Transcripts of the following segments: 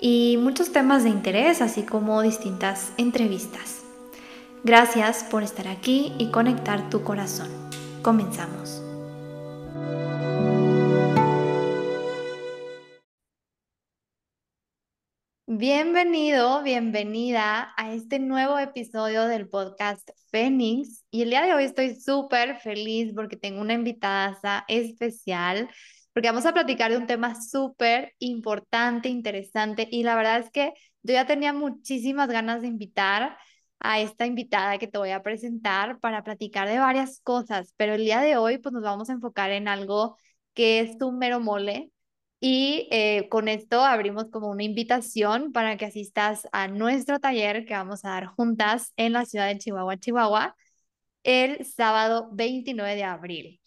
y muchos temas de interés, así como distintas entrevistas. Gracias por estar aquí y conectar tu corazón. Comenzamos. Bienvenido, bienvenida a este nuevo episodio del podcast Fénix. Y el día de hoy estoy súper feliz porque tengo una invitada especial, porque vamos a platicar de un tema súper importante, interesante. Y la verdad es que yo ya tenía muchísimas ganas de invitar a esta invitada que te voy a presentar para platicar de varias cosas, pero el día de hoy pues nos vamos a enfocar en algo que es un mero mole, y eh, con esto abrimos como una invitación para que asistas a nuestro taller que vamos a dar juntas en la ciudad de Chihuahua, Chihuahua, el sábado 29 de abril.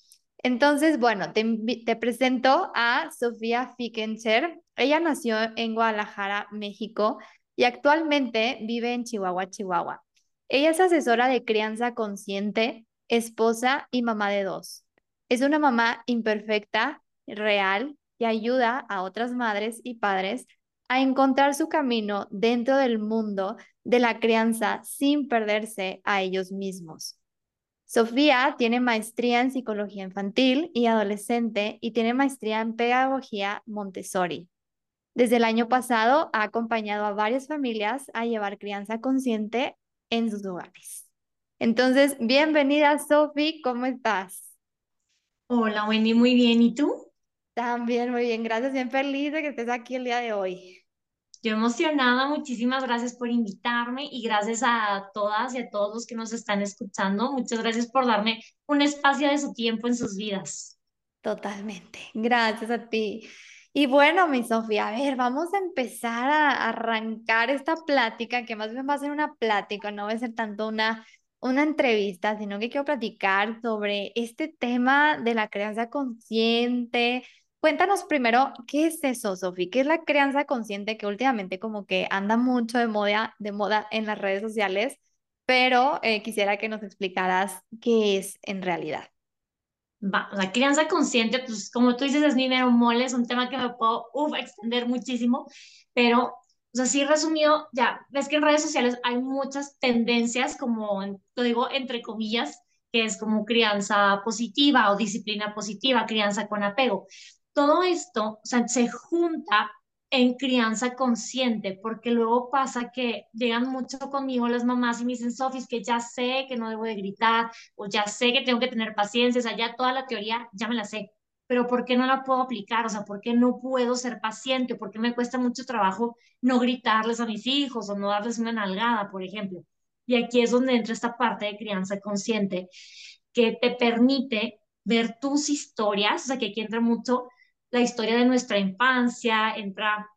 Entonces, bueno, te, presento a Sofía Fickencher. Ella nació en Guadalajara, México, y actualmente vive en Chihuahua, Chihuahua. Ella es asesora de crianza consciente, esposa y mamá de dos. Es una mamá imperfecta, real, y ayuda a otras madres y padres a encontrar su camino dentro del mundo de la crianza sin perderse a ellos mismos. Sofía tiene maestría en psicología infantil y adolescente y tiene maestría en pedagogía Montessori. Desde el año pasado ha acompañado a varias familias a llevar crianza consciente en sus hogares. Entonces, bienvenida Sofi, ¿cómo estás? Hola Wendy, muy bien. ¿Y tú? También, muy bien, gracias. Bien feliz de que estés aquí el día de hoy. Yo emocionada, muchísimas gracias por invitarme y gracias a todas y a todos los que nos están escuchando. Muchas gracias por darme un espacio de su tiempo en sus vidas. Totalmente, gracias a ti. Y bueno, mi Sofía, a ver, vamos a empezar a arrancar esta plática, que más bien va a ser una plática, no va a ser tanto una, una entrevista, sino que quiero platicar sobre este tema de la crianza consciente, Cuéntanos primero, ¿qué es eso, Sofi? ¿Qué es la crianza consciente que últimamente como que anda mucho de moda, de moda en las redes sociales? Pero eh, quisiera que nos explicaras qué es en realidad. Va, o sea, crianza consciente, pues como tú dices, es mi mero mole, es un tema que me puedo extender muchísimo, pero, o sea, sí resumido, ya, ves que en redes sociales hay muchas tendencias, como, lo digo entre comillas, que es como crianza positiva o disciplina positiva, crianza con apego todo esto se junta en crianza consciente, porque luego pasa que llegan mucho conmigo las mamás y me dicen, Sofis, que ya sé que no debo de gritar, o ya sé que tengo que tener paciencia, o sea, ya toda la teoría ya me la sé, pero ¿por qué no la puedo aplicar? O sea, ¿por qué no puedo ser paciente? ¿Por qué me cuesta mucho trabajo no gritarles a mis hijos o no darles una nalgada, por ejemplo? Y aquí es donde entra esta parte de crianza consciente que te permite ver tus historias, o sea, que aquí entra mucho la historia de nuestra infancia, entra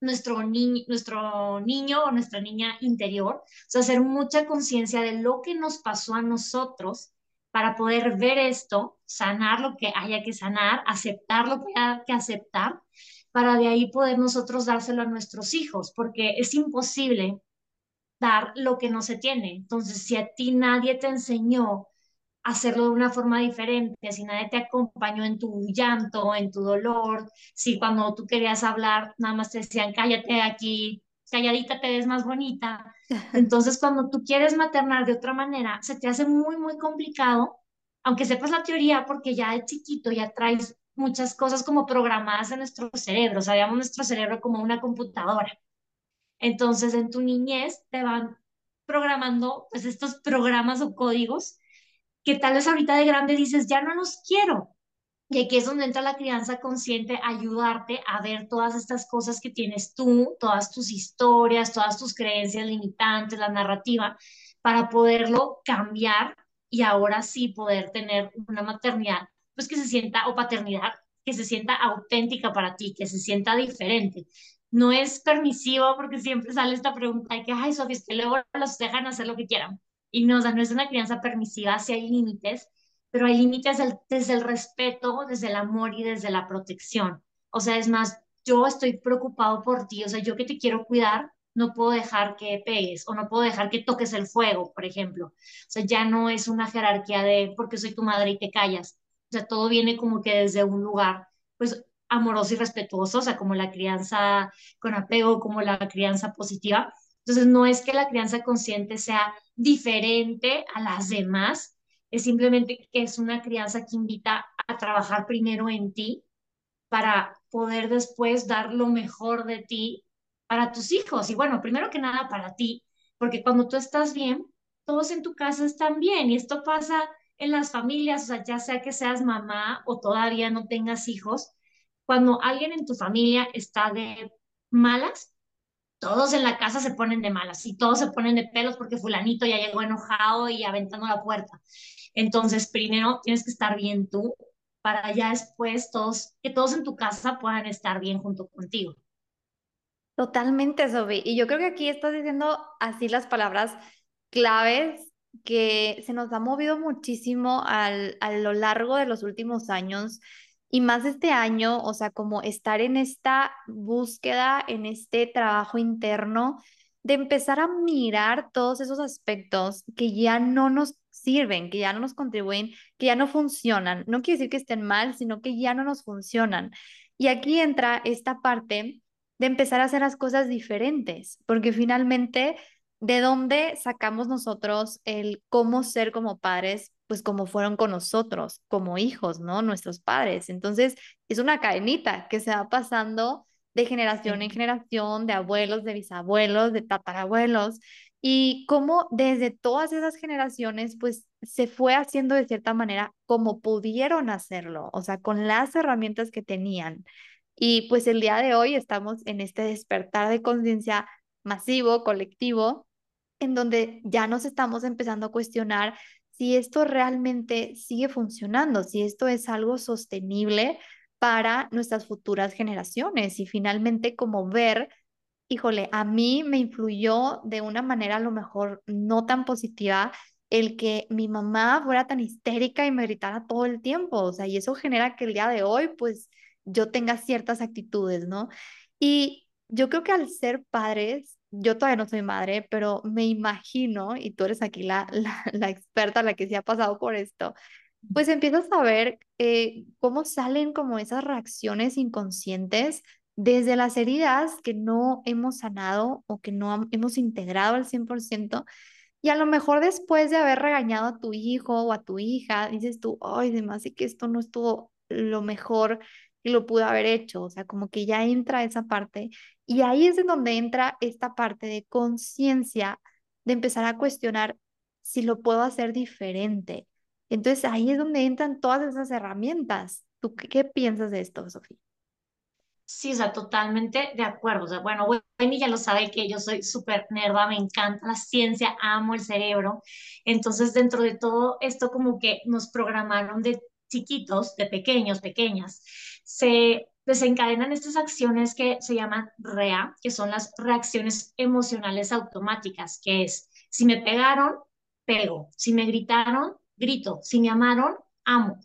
nuestro, nuestro niño o nuestra niña interior, o sea, hacer mucha conciencia de lo que nos pasó a nosotros para poder ver esto, sanar lo que haya que sanar, aceptar lo que haya que aceptar, para de ahí poder nosotros dárselo a nuestros hijos, porque es imposible dar lo que no se tiene. Entonces, si a ti nadie te enseñó hacerlo de una forma diferente, si nadie te acompañó en tu llanto, en tu dolor, si cuando tú querías hablar nada más te decían cállate aquí, calladita te ves más bonita. Entonces cuando tú quieres maternar de otra manera, se te hace muy, muy complicado, aunque sepas la teoría, porque ya de chiquito ya traes muchas cosas como programadas en nuestro cerebro, sabíamos nuestro cerebro como una computadora. Entonces en tu niñez te van programando pues estos programas o códigos que tal vez ahorita de grande dices, ya no los quiero. Y aquí es donde entra la crianza consciente, ayudarte a ver todas estas cosas que tienes tú, todas tus historias, todas tus creencias limitantes, la narrativa, para poderlo cambiar y ahora sí poder tener una maternidad, pues que se sienta, o paternidad, que se sienta auténtica para ti, que se sienta diferente. no es permisivo porque siempre sale esta pregunta de que, ay, Sofía, es que luego los dejan hacer lo que quieran. Y no, o sea, no es una crianza permisiva, sí hay límites, pero hay límites desde el respeto, desde el amor y desde la protección. O sea, es más, yo estoy preocupado por ti, o sea, yo que te quiero cuidar, no puedo dejar que pegues o no puedo dejar que toques el fuego, por ejemplo. O sea, ya no es una jerarquía de porque soy tu madre y te callas. O sea, todo viene como que desde un lugar, pues, amoroso y respetuoso, o sea, como la crianza con apego, como la crianza positiva. Entonces, no es que la crianza consciente sea diferente a las demás, es simplemente que es una crianza que invita a trabajar primero en ti para poder después dar lo mejor de ti para tus hijos. Y bueno, primero que nada para ti, porque cuando tú estás bien, todos en tu casa están bien. Y esto pasa en las familias, o sea, ya sea que seas mamá o todavía no tengas hijos, cuando alguien en tu familia está de malas, todos en la casa se ponen de malas y todos se ponen de pelos porque fulanito ya llegó enojado y aventando la puerta. Entonces, primero tienes que estar bien tú para ya después que todos en tu casa puedan estar bien junto contigo. Totalmente, Sofi. Y yo creo que aquí estás diciendo así las palabras claves que se nos ha movido muchísimo al, a lo largo de los últimos años y más este año, o sea, como estar en esta búsqueda, en este trabajo interno, de empezar a mirar todos esos aspectos que ya no nos sirven, que ya no nos contribuyen, que ya no funcionan. No quiere decir que estén mal, sino que ya no nos funcionan. Y aquí entra esta parte de empezar a hacer las cosas diferentes, porque finalmente, ¿de dónde sacamos nosotros el cómo ser como padres? Pues como fueron con nosotros, como hijos, ¿no? Nuestros padres. Entonces, es una cadenita que se va pasando de generación en generación, de abuelos, de bisabuelos, de tatarabuelos, y cómo desde todas esas generaciones, pues se fue haciendo de cierta manera como pudieron hacerlo, o sea, con las herramientas que tenían. Y pues el día de hoy estamos en este despertar de conciencia masivo, colectivo, en donde ya nos estamos empezando a cuestionar si esto realmente sigue funcionando, si esto es algo sostenible para nuestras futuras generaciones y finalmente como ver, híjole, a mí me influyó de una manera a lo mejor no tan positiva el que mi mamá fuera tan histérica y me gritara todo el tiempo, o sea, y eso genera que el día de hoy pues yo tenga ciertas actitudes, ¿no? Y yo creo que al ser padres, yo todavía no soy madre, pero me imagino, y tú eres aquí la, la, experta, la que se ha pasado por esto, pues empiezas a ver eh, cómo salen como esas reacciones inconscientes desde las heridas que no hemos sanado o que no hemos integrado al 100%. Y a lo mejor después de haber regañado a tu hijo o a tu hija, dices tú, ay, demás, y que esto no estuvo lo mejor y lo pudo haber hecho, o sea, como que ya entra esa parte y ahí es en donde entra esta parte de conciencia, de empezar a cuestionar si lo puedo hacer diferente. Entonces ahí es donde entran todas esas herramientas. ¿Tú qué, piensas de esto, Sofía? Sí, o sea, totalmente de acuerdo. O sea, bueno, Wendy ya lo sabe que yo soy súper nerda, me encanta la ciencia, amo el cerebro. Entonces, dentro de todo esto, como que nos programaron de chiquitos, de pequeños, pequeñas, se desencadenan estas acciones que se llaman REA, que son las reacciones emocionales automáticas, que es, si me pegaron, pego, si me gritaron, grito, si me amaron, amo.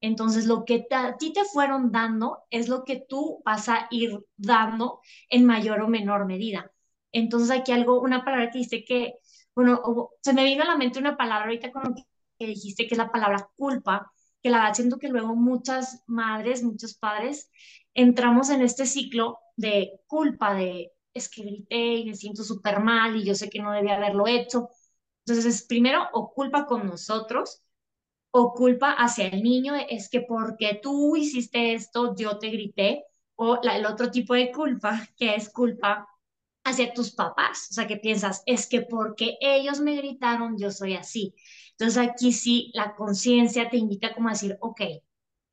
Entonces, lo que a ti te fueron dando es lo que tú vas a ir dando en mayor o menor medida. Entonces, aquí algo, una palabra que dice que, bueno, se me vino a la mente una palabra ahorita con lo que dijiste, que es la palabra culpa, que la verdad siento que luego muchas madres, muchos padres, entramos en este ciclo de culpa, de es que grité y me siento súper mal y yo sé que no debía haberlo hecho. Entonces, es primero o culpa con nosotros o culpa hacia el niño, es que porque tú hiciste esto, yo te grité, o el otro tipo de culpa, que es culpa hacia tus papás, o sea, que piensas, es que porque ellos me gritaron, yo soy así. Entonces aquí sí la conciencia te invita como a decir, ok,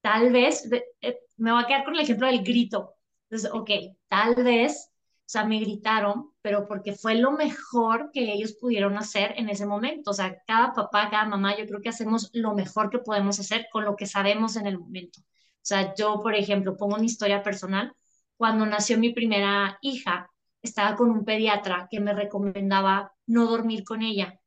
tal vez, eh, me voy a quedar con el ejemplo del grito. Entonces, ok, tal vez, o sea, me gritaron, pero porque fue lo mejor que ellos pudieron hacer en ese momento. O sea, cada papá, cada mamá, yo creo que hacemos lo mejor que podemos hacer con lo que sabemos en el momento. O sea, yo, por ejemplo, pongo una historia personal. cuando nació mi primera hija, estaba con un pediatra que me recomendaba no dormir con ella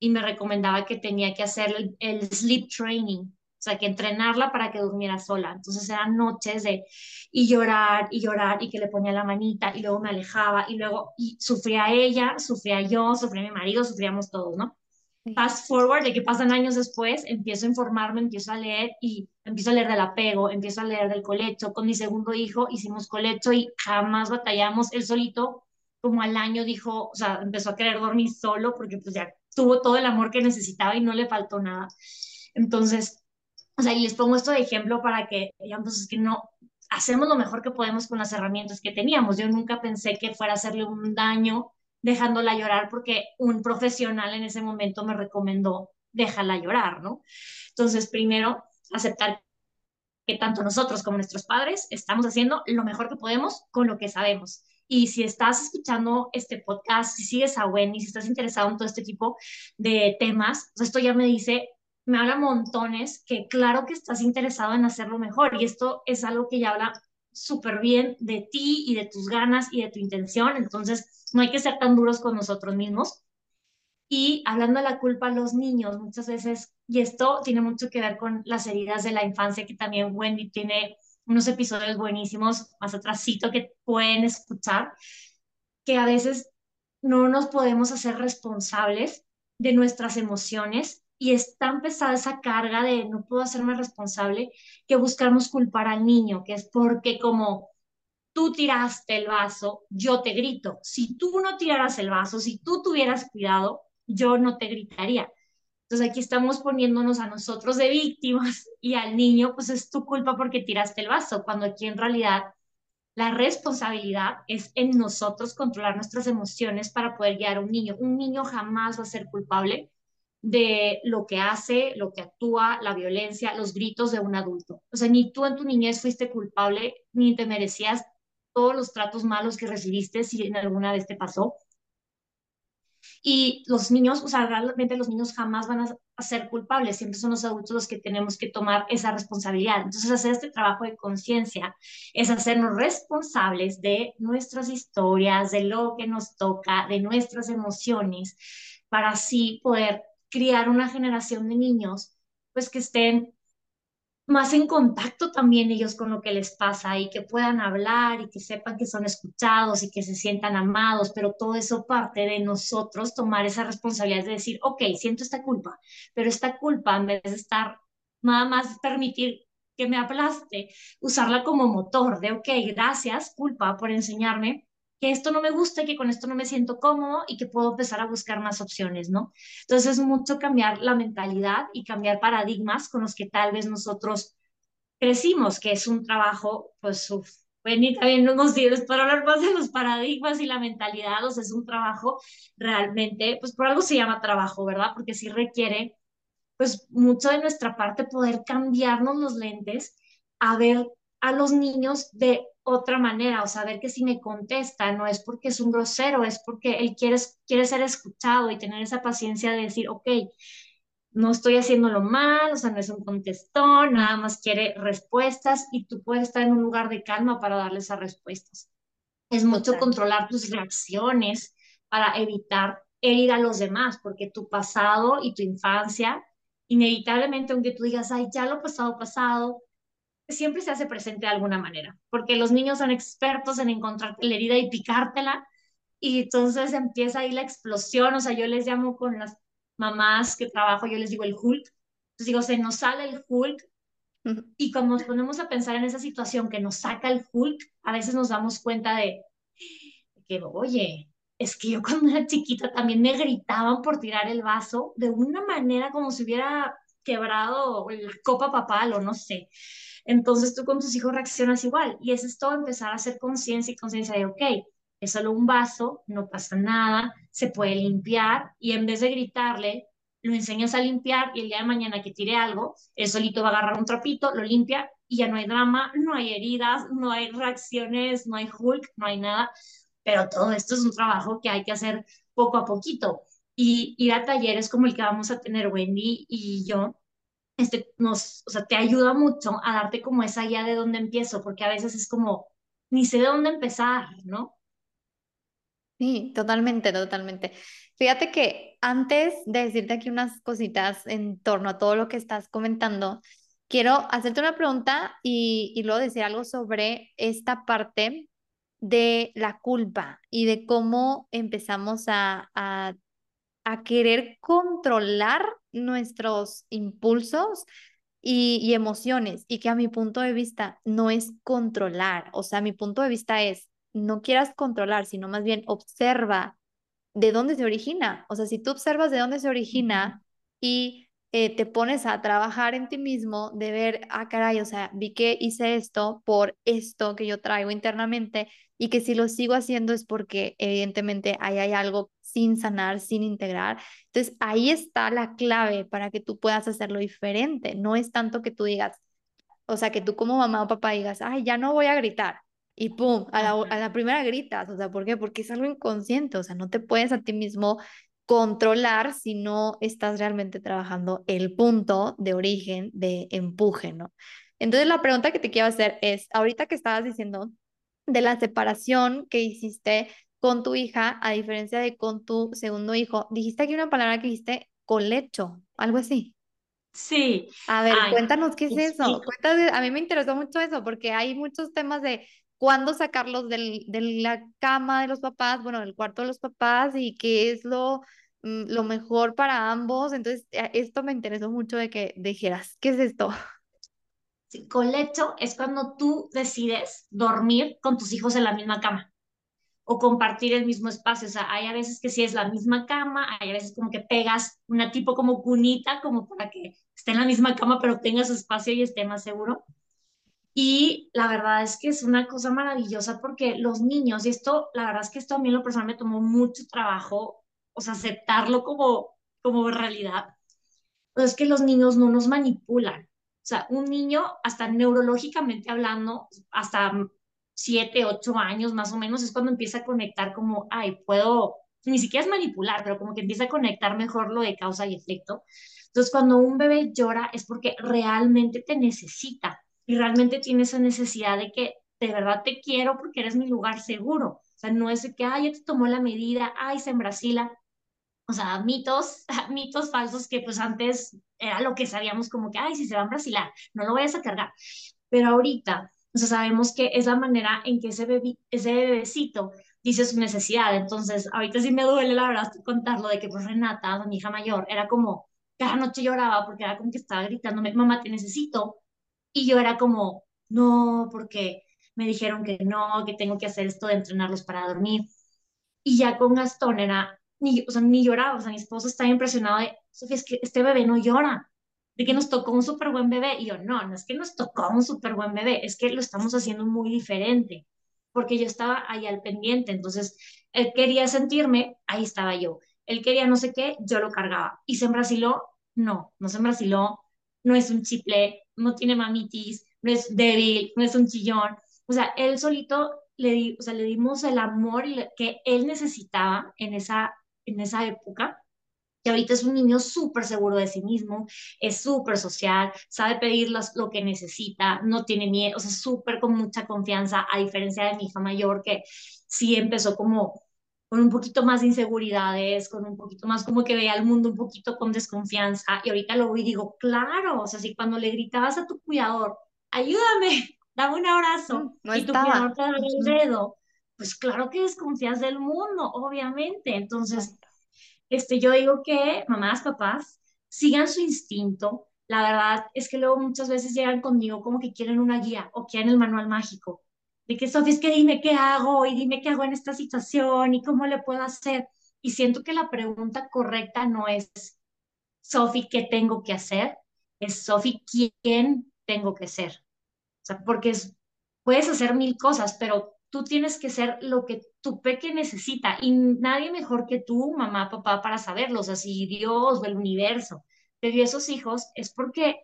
y me recomendaba que tenía que hacer el, el sleep training, o sea, que entrenarla para que durmiera sola. Entonces eran noches de y llorar y llorar y que le ponía la manita y luego me alejaba y luego y sufría ella, sufría yo, sufría mi marido, sufríamos todos, ¿no? Fast forward, de que pasan años después, empiezo a informarme, empiezo a leer y empiezo a leer del apego, empiezo a leer del colecho. Con mi segundo hijo hicimos colecho y jamás batallamos. Él solito, como al año, dijo, o sea, empezó a querer dormir solo porque pues ya tuvo todo el amor que necesitaba y no le faltó nada. Entonces, o sea, y les pongo esto de ejemplo para que digamos pues es que no, hacemos lo mejor que podemos con las herramientas que teníamos. Yo nunca pensé que fuera a hacerle un daño dejándola llorar porque un profesional en ese momento me recomendó déjala llorar, ¿no? Entonces, primero, aceptar que tanto nosotros como nuestros padres estamos haciendo lo mejor que podemos con lo que sabemos. Y si estás escuchando este podcast, si sigues a Wendy, si estás interesado en todo este tipo de temas, pues esto ya me dice, me habla montones que claro que estás interesado en hacerlo mejor. Y esto es algo que ya habla súper bien de ti y de tus ganas y de tu intención. Entonces, no hay que ser tan duros con nosotros mismos. Y hablando de la culpa a los niños, muchas veces, y esto tiene mucho que ver con las heridas de la infancia, que también Wendy tiene unos episodios buenísimos más atrásito que pueden escuchar, que a veces no nos podemos hacer responsables de nuestras emociones y es tan pesada esa carga de no puedo hacerme responsable que buscamos culpar al niño, que es porque como tú tiraste el vaso, yo te grito. Si tú no tiraras el vaso, si tú tuvieras cuidado, yo no te gritaría. Entonces aquí estamos poniéndonos a nosotros de víctimas y al niño, pues es tu culpa porque tiraste el vaso, cuando aquí en realidad la responsabilidad es en nosotros controlar nuestras emociones para poder guiar a un niño. Un niño jamás va a ser culpable de lo que hace, lo que actúa, la violencia, los gritos de un adulto. O sea, ni tú en tu niñez fuiste culpable, ni te merecías todos los tratos malos que recibiste si en alguna vez te pasó. Y los niños, o sea, realmente los niños jamás van a, ser culpables, siempre son los adultos los que tenemos que tomar esa responsabilidad. Entonces, hacer este trabajo de conciencia es hacernos responsables de nuestras historias, de lo que nos toca, de nuestras emociones, para así poder criar una generación de niños, pues que estén más en contacto también ellos con lo que les pasa y que puedan hablar y que sepan que son escuchados y que se sientan amados, pero todo eso parte de nosotros tomar esa responsabilidad de decir, ok, siento esta culpa, pero esta culpa en vez de estar nada más permitir que me aplaste, usarla como motor de, ok, gracias, culpa, por enseñarme que esto no me gusta y que con esto no me siento cómodo y que puedo empezar a buscar más opciones, ¿no? Entonces es mucho cambiar la mentalidad y cambiar paradigmas con los que tal vez nosotros crecimos, que es un trabajo, pues, uf, y también nos sirve para hablar más de los paradigmas y la mentalidad, o sea, es un trabajo realmente, pues por algo se llama trabajo, ¿verdad? Porque sí requiere, pues, mucho de nuestra parte poder cambiarnos los lentes a ver a los niños de otra manera, o saber que si me contesta no es porque es un grosero, es porque él quiere, quiere ser escuchado y tener esa paciencia de decir, ok, no estoy haciéndolo mal, o sea, no es un contestón, nada más quiere respuestas y tú puedes estar en un lugar de calma para darle esas respuestas. Es mucho controlar tus reacciones para evitar herir a los demás, porque tu pasado y tu infancia, inevitablemente, aunque tú digas, ay, ya lo pasado, pasado, siempre se hace presente de alguna manera, porque los niños son expertos en encontrarte la herida y picártela, y entonces empieza ahí la explosión, o sea, yo les llamo con las mamás que trabajo, yo les digo el Hulk, entonces digo, se nos sale el Hulk, y como nos ponemos a pensar en esa situación que nos saca el Hulk, a veces nos damos cuenta de que, oye, es que yo cuando era chiquita también me gritaban por tirar el vaso de una manera como si hubiera quebrado la copa papal o no sé. Entonces tú con tus hijos reaccionas igual. Y eso es todo empezar a hacer conciencia y conciencia de, ok, es solo un vaso, no pasa nada, se puede limpiar. Y en vez de gritarle, lo enseñas a limpiar y el día de mañana que tire algo, él solito va a agarrar un trapito, lo limpia y ya no hay drama, no hay heridas, no hay reacciones, no hay Hulk, no hay nada, pero todo esto es un trabajo que hay que hacer poco a poquito. Y ir a talleres como el que vamos a tener Wendy y yo, este, nos, o sea, te ayuda mucho a darte como esa guía de dónde empiezo, porque a veces es como, ni sé de dónde empezar, ¿no? Sí, totalmente, totalmente. Fíjate que antes de decirte aquí unas cositas en torno a todo lo que estás comentando, quiero hacerte una pregunta y, y luego decir algo sobre esta parte de la culpa y de cómo empezamos a, a, a querer controlar nuestros impulsos y, y emociones y que a mi punto de vista no es controlar, o sea, mi punto de vista es no quieras controlar, sino más bien observa de dónde se origina. O sea, si tú observas de dónde se origina y eh, te pones a trabajar en ti mismo, de ver, ah, caray, o sea, vi que hice esto por esto que yo traigo internamente y que si lo sigo haciendo es porque evidentemente ahí hay algo sin sanar, sin integrar. Entonces, ahí está la clave para que tú puedas hacerlo diferente. No es tanto que tú digas, o sea, que tú como mamá o papá digas, ay, ya no voy a gritar y pum, a la, a la primera gritas, o sea, ¿por qué? Porque es algo inconsciente, o sea, no te puedes a ti mismo controlar si no estás realmente trabajando el punto de origen de empuje, ¿no? Entonces la pregunta que te quiero hacer es, ahorita que estabas diciendo de la separación que hiciste con tu hija, a diferencia de con tu segundo hijo, dijiste aquí una palabra que dijiste colecho, algo así. Sí, A ver, ay, cuéntanos qué es eso. Cuéntame, a mí me interesó mucho eso porque hay muchos temas de cuándo sacarlos del, de la cama de los papás, bueno, del cuarto de los papás y qué es lo, mm, lo mejor para ambos. Entonces, eh, esto me interesó mucho de que dijeras, ¿qué es esto? Colecho es cuando tú decides dormir con tus hijos en la misma cama o compartir el mismo espacio. O sea, hay a veces que sí es la misma cama, hay a veces como que pegas una tipo como cunita, como para que esté en la misma cama, pero tenga su espacio y esté más seguro. Y la verdad es que es una cosa maravillosa porque los niños, y esto, la verdad es que esto a mí en lo personal me tomó mucho trabajo, o sea, aceptarlo como, como realidad, es que los niños no nos manipulan. O sea, un niño, hasta neurológicamente hablando, hasta siete, ocho años más o menos, es cuando empieza a conectar como, ay, puedo, ni siquiera es manipular, pero como que empieza a conectar mejor lo de causa y efecto. Entonces, cuando un bebé llora es porque realmente te necesita y realmente tiene esa necesidad de que de verdad te quiero porque eres mi lugar seguro. O sea, no es de que, ay, ya te tomó la medida, ay, se embrasila. O sea, mitos, mitos falsos que pues antes era lo que sabíamos como que, ay, si se va a embrasilar, no lo vayas a cargar. Pero ahorita, o sea, sabemos que es la manera en que ese, bebé, ese bebecito dice su necesidad. Entonces, ahorita sí me duele, la verdad, contarlo de que pues Renata, mi hija mayor, era como, cada noche lloraba porque era como que estaba gritándome, mamá, te necesito. Y yo era como, no, porque me dijeron que no, que tengo que hacer esto de entrenarlos para dormir. Y ya con Gastón era, ni, o sea, ni lloraba, o sea, mi esposo estaba impresionado de, Sofía, es que este bebé no llora, de que nos tocó un súper buen bebé. Y yo, no, no es que nos tocó un súper buen bebé, es que lo estamos haciendo muy diferente, porque yo estaba ahí al pendiente, entonces él quería sentirme, ahí estaba yo. Él quería no sé qué, yo lo cargaba. Y se embrasiló, no, no se embrasiló, no es un chiple, no tiene mamitis, no es débil, no es un chillón. O sea, él solito le, di, o sea, le dimos el amor que él necesitaba en esa, en esa época. Y ahorita es un niño súper seguro de sí mismo, es súper social, sabe pedir las, lo que necesita, no tiene miedo, o sea, súper con mucha confianza, a diferencia de mi hija mayor que sí empezó como con un poquito más de inseguridades, con un poquito más como que veía al mundo un poquito con desconfianza. Y ahorita lo veo y digo, claro, o sea, si cuando le gritabas a tu cuidador, ayúdame, dame un Mm, abrazo, No y tu cuidador te da el dedo, pues claro que desconfías del mundo, obviamente. Entonces, este, yo digo que mamás, papás, sigan su instinto. La verdad es que luego muchas veces llegan conmigo como que quieren una guía o quieren el manual mágico. De que, Sofía, es que dime qué hago y dime qué hago en esta situación y cómo le puedo hacer. Y siento que la pregunta correcta no es, Sofía, ¿qué tengo que hacer? Es, Sofía, ¿quién tengo que ser? O sea, porque es, puedes hacer mil cosas, pero tú tienes que ser lo que tu peque necesita y nadie mejor que tú, mamá, papá, para saberlo. O sea, si Dios o el universo te dio esos hijos, es porque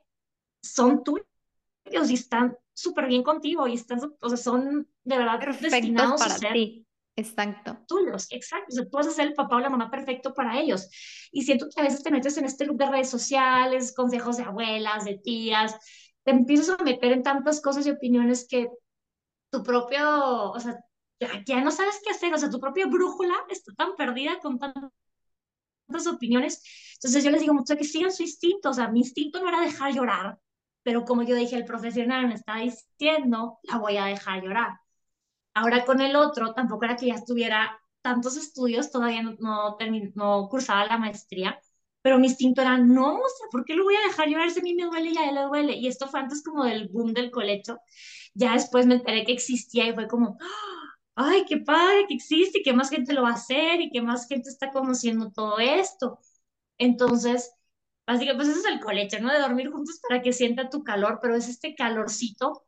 son tuyos y están súper bien contigo y están, o sea, son de verdad Perfectos destinados a para ser ti. Exacto. tuyos, exacto. O sea, tú vas a ser el papá o la mamá perfecto para ellos. Y siento que a veces te metes en este loop de redes sociales, consejos de abuelas, de tías, te empiezas a meter en tantas cosas y opiniones que tu propio, o sea, ya, no sabes qué hacer, o sea, tu propia brújula está tan perdida con tantas opiniones. Entonces yo les digo mucho que sigan su instinto, o sea, mi instinto no era dejar llorar, pero como yo dije, el profesional me está diciendo, la voy a dejar llorar. Ahora con el otro, tampoco era que ya estuviera tantos estudios, todavía no, no, no cursaba la maestría, pero mi instinto era, no, o sea, ¿por qué lo voy a dejar llorar? Si a mí me duele y a él le duele. Y esto fue antes como del boom del colecho. Ya después me enteré que existía y fue como, ay, qué padre que existe y que más gente lo va a hacer y que más gente está conociendo todo esto. Entonces, básicamente, pues eso es el colecho, ¿no? De dormir juntos para que sienta tu calor, pero es este calorcito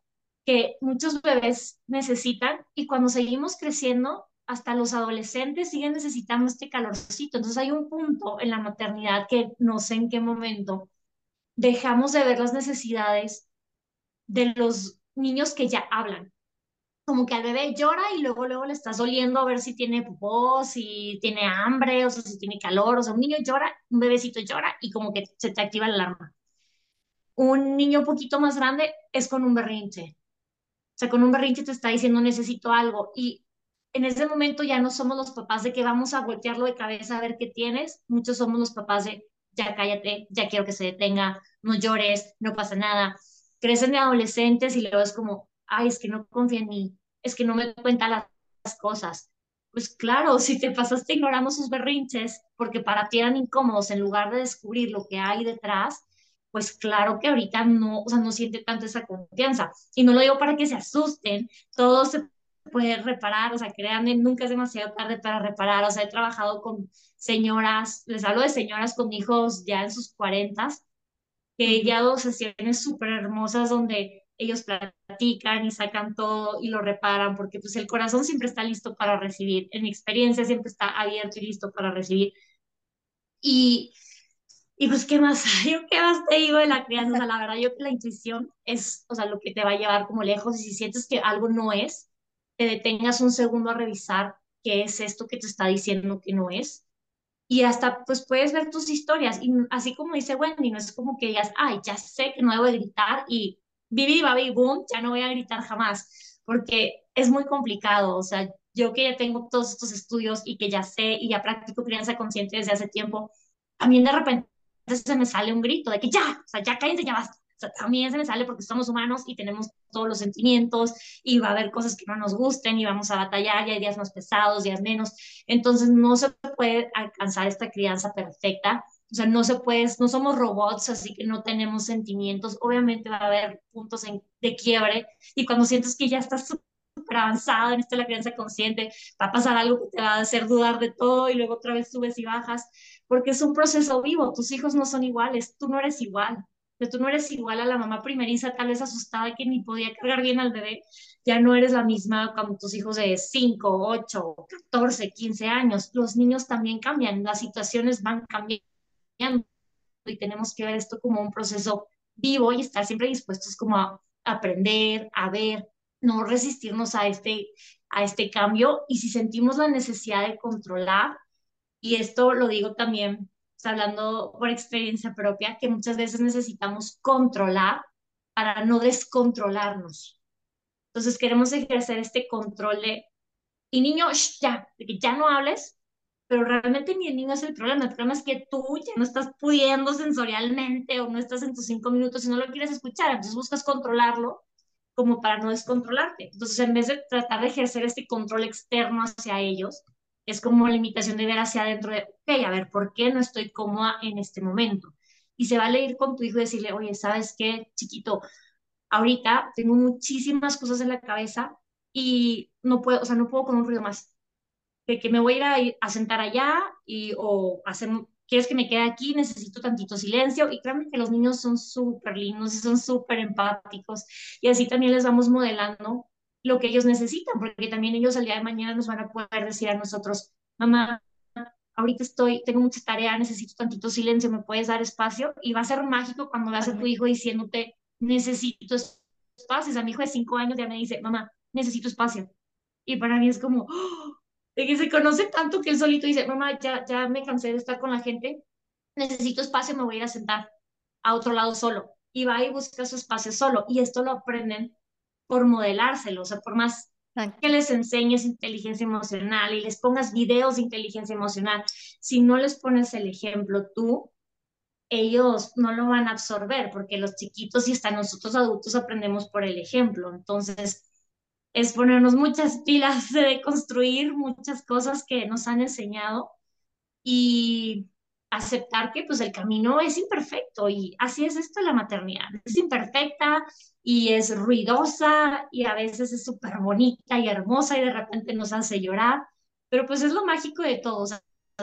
que muchos bebés necesitan y cuando seguimos creciendo, hasta los adolescentes siguen necesitando este calorcito. Entonces hay un punto en la maternidad que no sé en qué momento dejamos de ver las necesidades de los niños que ya hablan. Como que al bebé llora y luego luego le estás oliendo a ver si tiene popó, si tiene hambre, o sea, si tiene calor, o sea, un niño llora, un bebecito llora y como que se te activa la alarma. Un niño un poquito más grande es con un berrinche. O sea, con un berrinche te está diciendo necesito algo y en ese momento ya no somos los papás de que vamos a voltearlo de cabeza a ver qué tienes, muchos somos los papás de ya cállate, ya quiero que se detenga, no llores, no pasa nada. Crecen de adolescentes y luego es como, ay, es que no confía en mí, es que no me cuenta las cosas. Pues claro, si te pasaste ignorando sus berrinches porque para ti eran incómodos en lugar de descubrir lo que hay detrás, pues claro que ahorita no, o sea, no siente tanto esa confianza. Y no lo digo para que se asusten, todo se puede reparar, o sea, créanme, nunca es demasiado tarde para reparar, o sea, he trabajado con señoras, les hablo de señoras con hijos ya en sus cuarentas, que ya dos sesiones súper hermosas donde ellos platican y sacan todo y lo reparan, porque pues el corazón siempre está listo para recibir, en mi experiencia siempre está abierto y listo para recibir. Y y pues, ¿qué más? Yo qué más te digo de la crianza, o sea, la verdad, yo que la intuición es, o sea, lo que te va a llevar como lejos y si sientes que algo no es, te detengas un segundo a revisar qué es esto que te está diciendo que no es. Y hasta, pues, puedes ver tus historias y así como dice Wendy, no es como que digas, ay, ya sé que no debo de gritar y vivi, babi, boom, ya no voy a gritar jamás, porque es muy complicado, o sea, yo que ya tengo todos estos estudios y que ya sé y ya practico crianza consciente desde hace tiempo, también de repente se me sale un grito de que ya, o sea, ya cállense, ya basta. También se me sale porque somos humanos y tenemos todos los sentimientos y va a haber cosas que no nos gusten y vamos a batallar y hay días más pesados, días menos. Entonces no se puede alcanzar esta crianza perfecta. O sea, no se puede, no somos robots, así que no tenemos sentimientos. Obviamente va a haber puntos de quiebre y cuando sientes que ya estás súper avanzado en esto de la crianza consciente, va a pasar algo que te va a hacer dudar de todo y luego otra vez subes y bajas porque es un proceso vivo, tus hijos no son iguales, tú no eres igual, tú no eres igual a la mamá primeriza, tal vez asustada que ni podía cargar bien al bebé, ya no eres la misma como tus hijos de 5, 8, 14, 15 años, los niños también cambian, las situaciones van cambiando y tenemos que ver esto como un proceso vivo y estar siempre dispuestos como a aprender, a ver, no resistirnos a este, a este cambio. Y si sentimos la necesidad de controlar, y esto lo digo también, hablando por experiencia propia, que muchas veces necesitamos controlar para no descontrolarnos. Entonces queremos ejercer este control de, y niño, ya, de que ya no hables, pero realmente ni el niño es el problema, el problema es que tú ya no estás pudiendo sensorialmente o no estás en tus cinco minutos y no lo quieres escuchar, entonces buscas controlarlo como para no descontrolarte. Entonces, en vez de tratar de ejercer este control externo hacia ellos, es como la invitación de ver hacia adentro de, ok, a ver, ¿por qué no estoy cómoda en este momento? Y se va a leer con tu hijo y decirle, oye, ¿sabes qué, chiquito? Ahorita tengo muchísimas cosas en la cabeza y no puedo, o sea, no puedo con un ruido más. De que me voy a ir a, sentar allá y, o hacer, ¿quieres que me quede aquí? Necesito tantito silencio. Y créanme que los niños son súper lindos y son súper empáticos. Y así también les vamos modelando lo que ellos necesitan, porque también ellos al día de mañana nos van a poder decir a nosotros, mamá, ahorita estoy, tengo mucha tarea, necesito tantito silencio, ¿me puedes dar espacio? Y va a ser mágico cuando veas a tu hijo diciéndote, necesito espacio. O sea, mi hijo de cinco años ya me dice, mamá, necesito espacio. Y para mí es como, ¡oh! que se conoce tanto que él solito dice, mamá, ya, ya me cansé de estar con la gente, necesito espacio, me voy a ir a sentar a otro lado solo. Y va y busca su espacio solo. Y esto lo aprenden por modelárselo, o sea, por más que les enseñes inteligencia emocional y les pongas videos de inteligencia emocional, si no les pones el ejemplo tú, ellos no lo van a absorber porque los chiquitos y hasta nosotros adultos aprendemos por el ejemplo. Entonces, es ponernos muchas pilas de construir muchas cosas que nos han enseñado y aceptar que pues el camino es imperfecto y así es esto la maternidad. Es imperfecta y es ruidosa y a veces es súper bonita y hermosa y de repente nos hace llorar, pero pues es lo mágico de todo. O sea,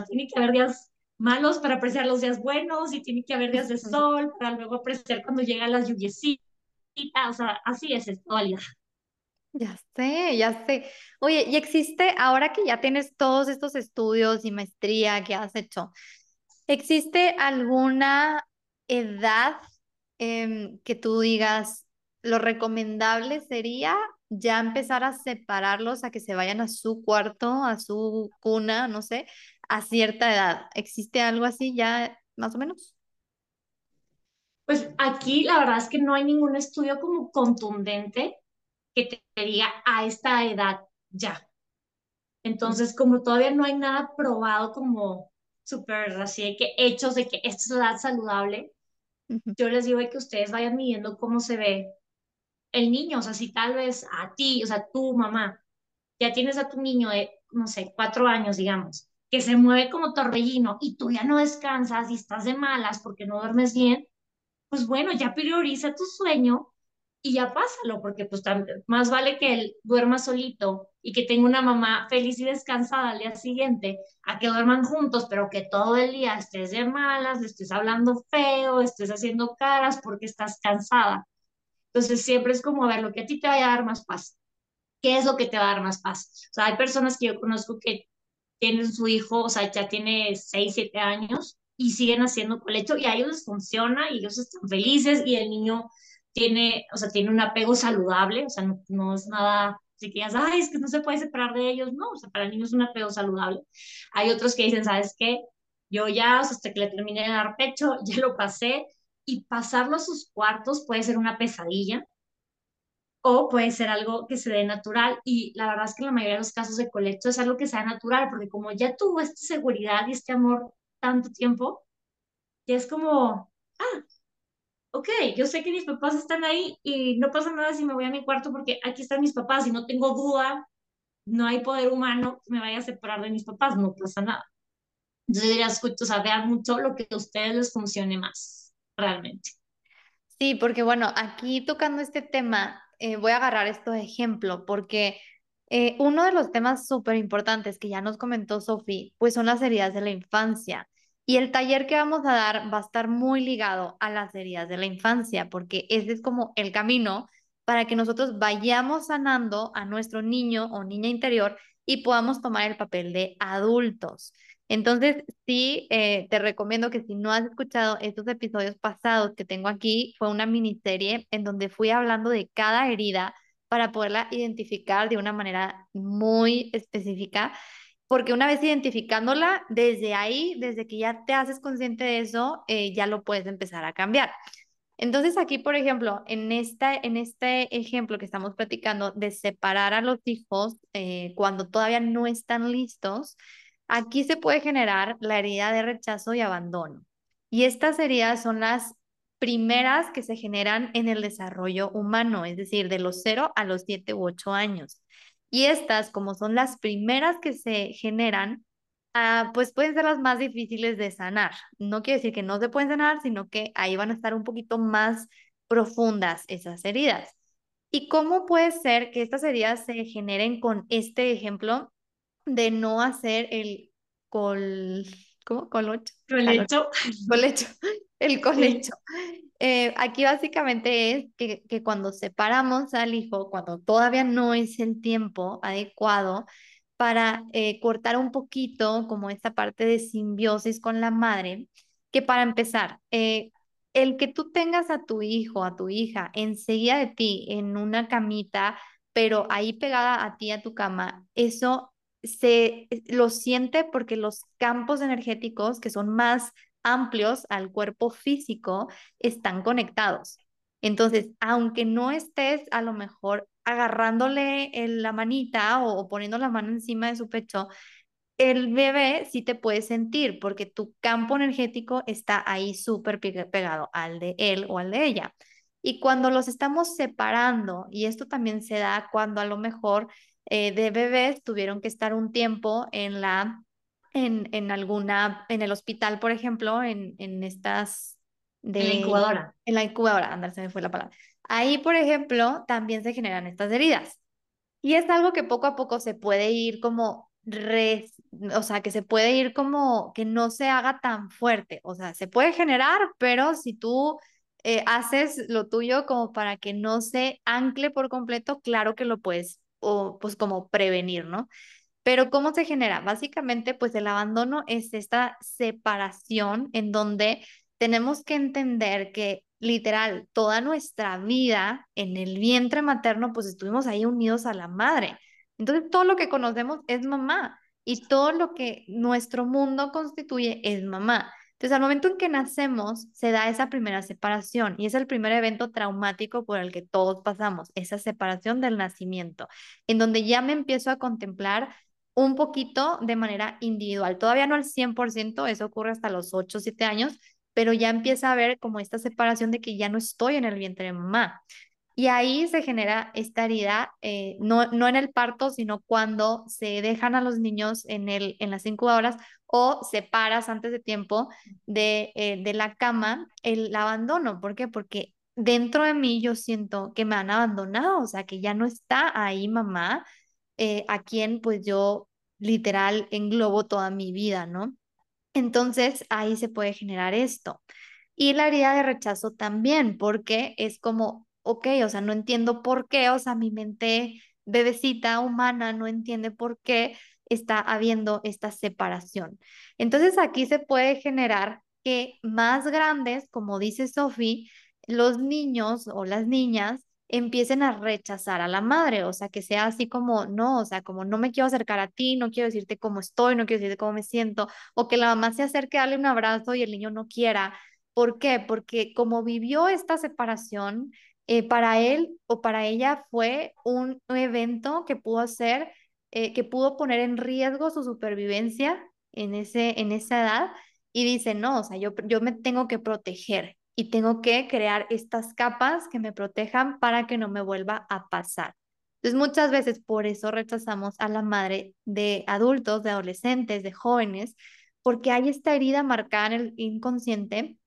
tiene que haber días malos para apreciar los días buenos y tiene que haber días de sol para luego apreciar cuando llega la lluviecita. O sea, así es esto, Alia. Ya sé, ya sé. Oye, y existe, ahora que ya tienes todos estos estudios y maestría que has hecho, ¿existe alguna edad em, que tú digas, lo recomendable sería ya empezar a separarlos, a que se vayan a su cuarto, a su cuna, no sé, a cierta edad? ¿Existe algo así ya más o menos? Pues aquí la verdad es que no hay ningún estudio como contundente que te diga a esta edad ya. Entonces, como todavía no hay nada probado como súper así de que hechos de que esta es la edad saludable, yo les digo que ustedes vayan midiendo cómo se ve el niño, o sea, si tal vez a ti, o sea, tu mamá, ya tienes a tu niño de, no sé, cuatro años, digamos, que se mueve como torbellino y tú ya no descansas y estás de malas porque no duermes bien, pues bueno, ya prioriza tu sueño y ya pásalo, porque pues más vale que él duerma solito y que tenga una mamá feliz y descansada al día siguiente, a que duerman juntos, pero que todo el día estés de malas, estés hablando feo, estés haciendo caras porque estás cansada. Entonces siempre es como ver lo que a ti te va a dar más paz. ¿Qué es lo que te va a dar más paz? O sea, hay personas que yo conozco que tienen su hijo, o sea, ya tiene 6, 7 años y siguen haciendo colecho y a ellos les funciona y ellos están felices y el niño tiene, o sea, tiene un apego saludable, o sea, no, es nada así que ay, es que no se puede separar de ellos, no, o sea, para el niño es un apego saludable. Hay otros que dicen, ¿sabes qué? Yo ya, o sea, hasta que le terminé de dar pecho, ya lo pasé, y pasarlo a sus cuartos puede ser una pesadilla, o puede ser algo que se dé natural, y la verdad es que en la mayoría de los casos de colecho es algo que sea natural, porque como ya tuvo esta seguridad y este amor tanto tiempo, ya es como, ah, ok, yo sé que mis papás están ahí y no pasa nada si me voy a mi cuarto porque aquí están mis papás y no tengo duda, no hay poder humano que me vaya a separar de mis papás, no pasa nada. Entonces diría, o sea, vean mucho lo que a ustedes les funcione más, realmente. Sí, porque bueno, aquí tocando este tema, eh, voy a agarrar esto de ejemplo, porque eh, uno de los temas súper importantes que ya nos comentó Sofía, pues son las heridas de la infancia. Y el taller que vamos a dar va a estar muy ligado a las heridas de la infancia, porque ese es como el camino para que nosotros vayamos sanando a nuestro niño o niña interior y podamos tomar el papel de adultos. Entonces, sí, eh, te recomiendo que si no has escuchado estos episodios pasados que tengo aquí, fue una miniserie en donde fui hablando de cada herida para poderla identificar de una manera muy específica porque una vez identificándola, desde ahí, desde que ya te haces consciente de eso, eh, ya lo puedes empezar a cambiar. Entonces aquí, por ejemplo, en, esta, en este ejemplo que estamos platicando de separar a los hijos eh, cuando todavía no están listos, aquí se puede generar la herida de rechazo y abandono. Y estas heridas son las primeras que se generan en el desarrollo humano, es decir, de los 0 a los 7 u 8 años. Y estas, como son las primeras que se generan, ah, pues pueden ser las más difíciles de sanar. No quiere decir que no se pueden sanar, sino que ahí van a estar un poquito más profundas esas heridas. ¿Y cómo puede ser que estas heridas se generen con este ejemplo de no hacer el col... ¿Cómo? Colocho. Colecho. Colecho. El colecho. Eh, aquí básicamente es que, que cuando separamos al hijo, cuando todavía no es el tiempo adecuado para eh, cortar un poquito como esta parte de simbiosis con la madre, que para empezar, eh, el que tú tengas a tu hijo, a tu hija, enseguida de ti en una camita, pero ahí pegada a ti, a tu cama, eso se lo siente porque los campos energéticos que son más amplios al cuerpo físico están conectados. Entonces, aunque no estés a lo mejor agarrándole la manita o, poniendo la mano encima de su pecho, el bebé sí te puede sentir porque tu campo energético está ahí súper pegado al de él o al de ella. Y cuando los estamos separando, y esto también se da cuando a lo mejor eh, de bebés tuvieron que estar un tiempo en la, en, en alguna, en el hospital, por ejemplo, en, en estas de... En la incubadora. En la incubadora, andar, se me fue la palabra. Ahí, por ejemplo, también se generan estas heridas. Y es algo que poco a poco se puede ir como o sea, que se puede ir como que no se haga tan fuerte, o sea, se puede generar, pero si tú eh, haces lo tuyo como para que no se ancle por completo, claro que lo puedes, o pues como prevenir, ¿no? Pero ¿cómo se genera? Básicamente, pues el abandono es esta separación en donde tenemos que entender que literal toda nuestra vida en el vientre materno, pues estuvimos ahí unidos a la madre. Entonces, todo lo que conocemos es mamá y todo lo que nuestro mundo constituye es mamá. Entonces, al momento en que nacemos, se da esa primera separación y es el primer evento traumático por el que todos pasamos, esa separación del nacimiento, en donde ya me empiezo a contemplar un poquito de manera individual. Todavía no al 100%, eso ocurre hasta los 8 o 7 años, pero ya empieza a ver como esta separación de que ya no estoy en el vientre de mamá. Y ahí se genera esta herida, eh, no, no en el parto, sino cuando se dejan a los niños en, el, en las incubadoras o separas antes de tiempo de, eh, de la cama el abandono. ¿Por qué? Porque dentro de mí yo siento que me han abandonado, o sea, que ya no está ahí mamá, eh, a quien pues yo literal englobo toda mi vida, ¿no? Entonces ahí se puede generar esto. Y la herida de rechazo también, porque es como ok, o sea, no entiendo por qué, o sea, mi mente bebecita humana no entiende por qué está habiendo esta separación. Entonces aquí se puede generar que más grandes, como dice Sophie, los niños o las niñas empiecen a rechazar a la madre, o sea, que sea así como, no, o sea, como no me quiero acercar a ti, no quiero decirte cómo estoy, no quiero decirte cómo me siento, o que la mamá se acerque a un abrazo y el niño no quiera. ¿Por qué? Porque como vivió esta separación, eh, para él o para ella fue un evento que pudo hacer, eh, que pudo poner en riesgo su supervivencia en, ese, en esa edad y dice, no, o sea, yo, yo me tengo que proteger y tengo que crear estas capas que me protejan para que no me vuelva a pasar. Entonces, muchas veces por eso rechazamos a la madre de adultos, de adolescentes, de jóvenes, porque hay esta herida marcada en el inconsciente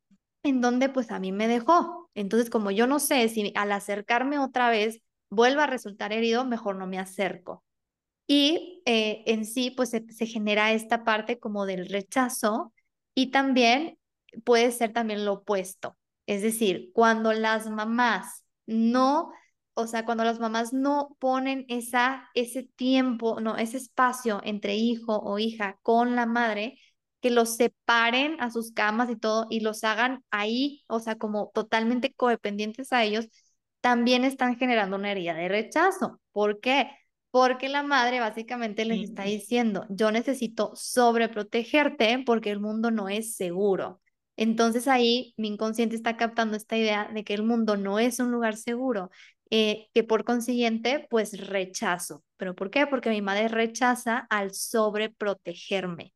en donde pues a mí me dejó. Entonces, como yo no sé si al acercarme otra vez vuelva a resultar herido, mejor no me acerco. Y eh, en sí, pues se, se, genera esta parte como del rechazo y también puede ser también lo opuesto. Es decir, cuando las mamás no, o sea, cuando las mamás no ponen esa, ese tiempo, no, ese espacio entre hijo o hija con la madre, que los separen a sus camas y todo y los hagan ahí, o sea, como totalmente codependientes a ellos, también están generando una herida de rechazo. ¿Por qué? Porque la madre básicamente les está diciendo, yo necesito sobreprotegerte porque el mundo no es seguro. Entonces ahí mi inconsciente está captando esta idea de que el mundo no es un lugar seguro, eh, que por consiguiente pues rechazo. ¿Pero por qué? Porque mi madre rechaza al sobreprotegerme.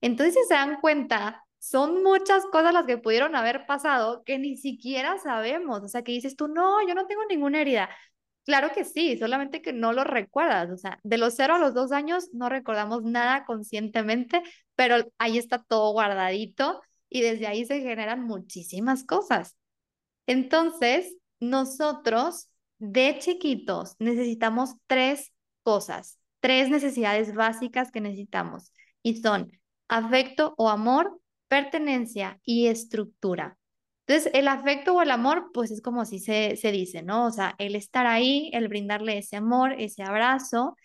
Entonces, si se dan cuenta, son muchas cosas las que pudieron haber pasado que ni siquiera sabemos. O sea, que dices tú, no, yo no tengo ninguna herida. Claro que sí, solamente que no lo recuerdas. O sea, de los cero a los dos años no recordamos nada conscientemente, pero ahí está todo guardadito y desde ahí se generan muchísimas cosas. Entonces, nosotros de chiquitos necesitamos tres cosas, tres necesidades básicas que necesitamos y son afecto o amor, pertenencia y estructura. Entonces, el afecto o el amor, pues es como si se, se dice, ¿no? O sea, el estar ahí, el brindarle ese amor, ese abrazo,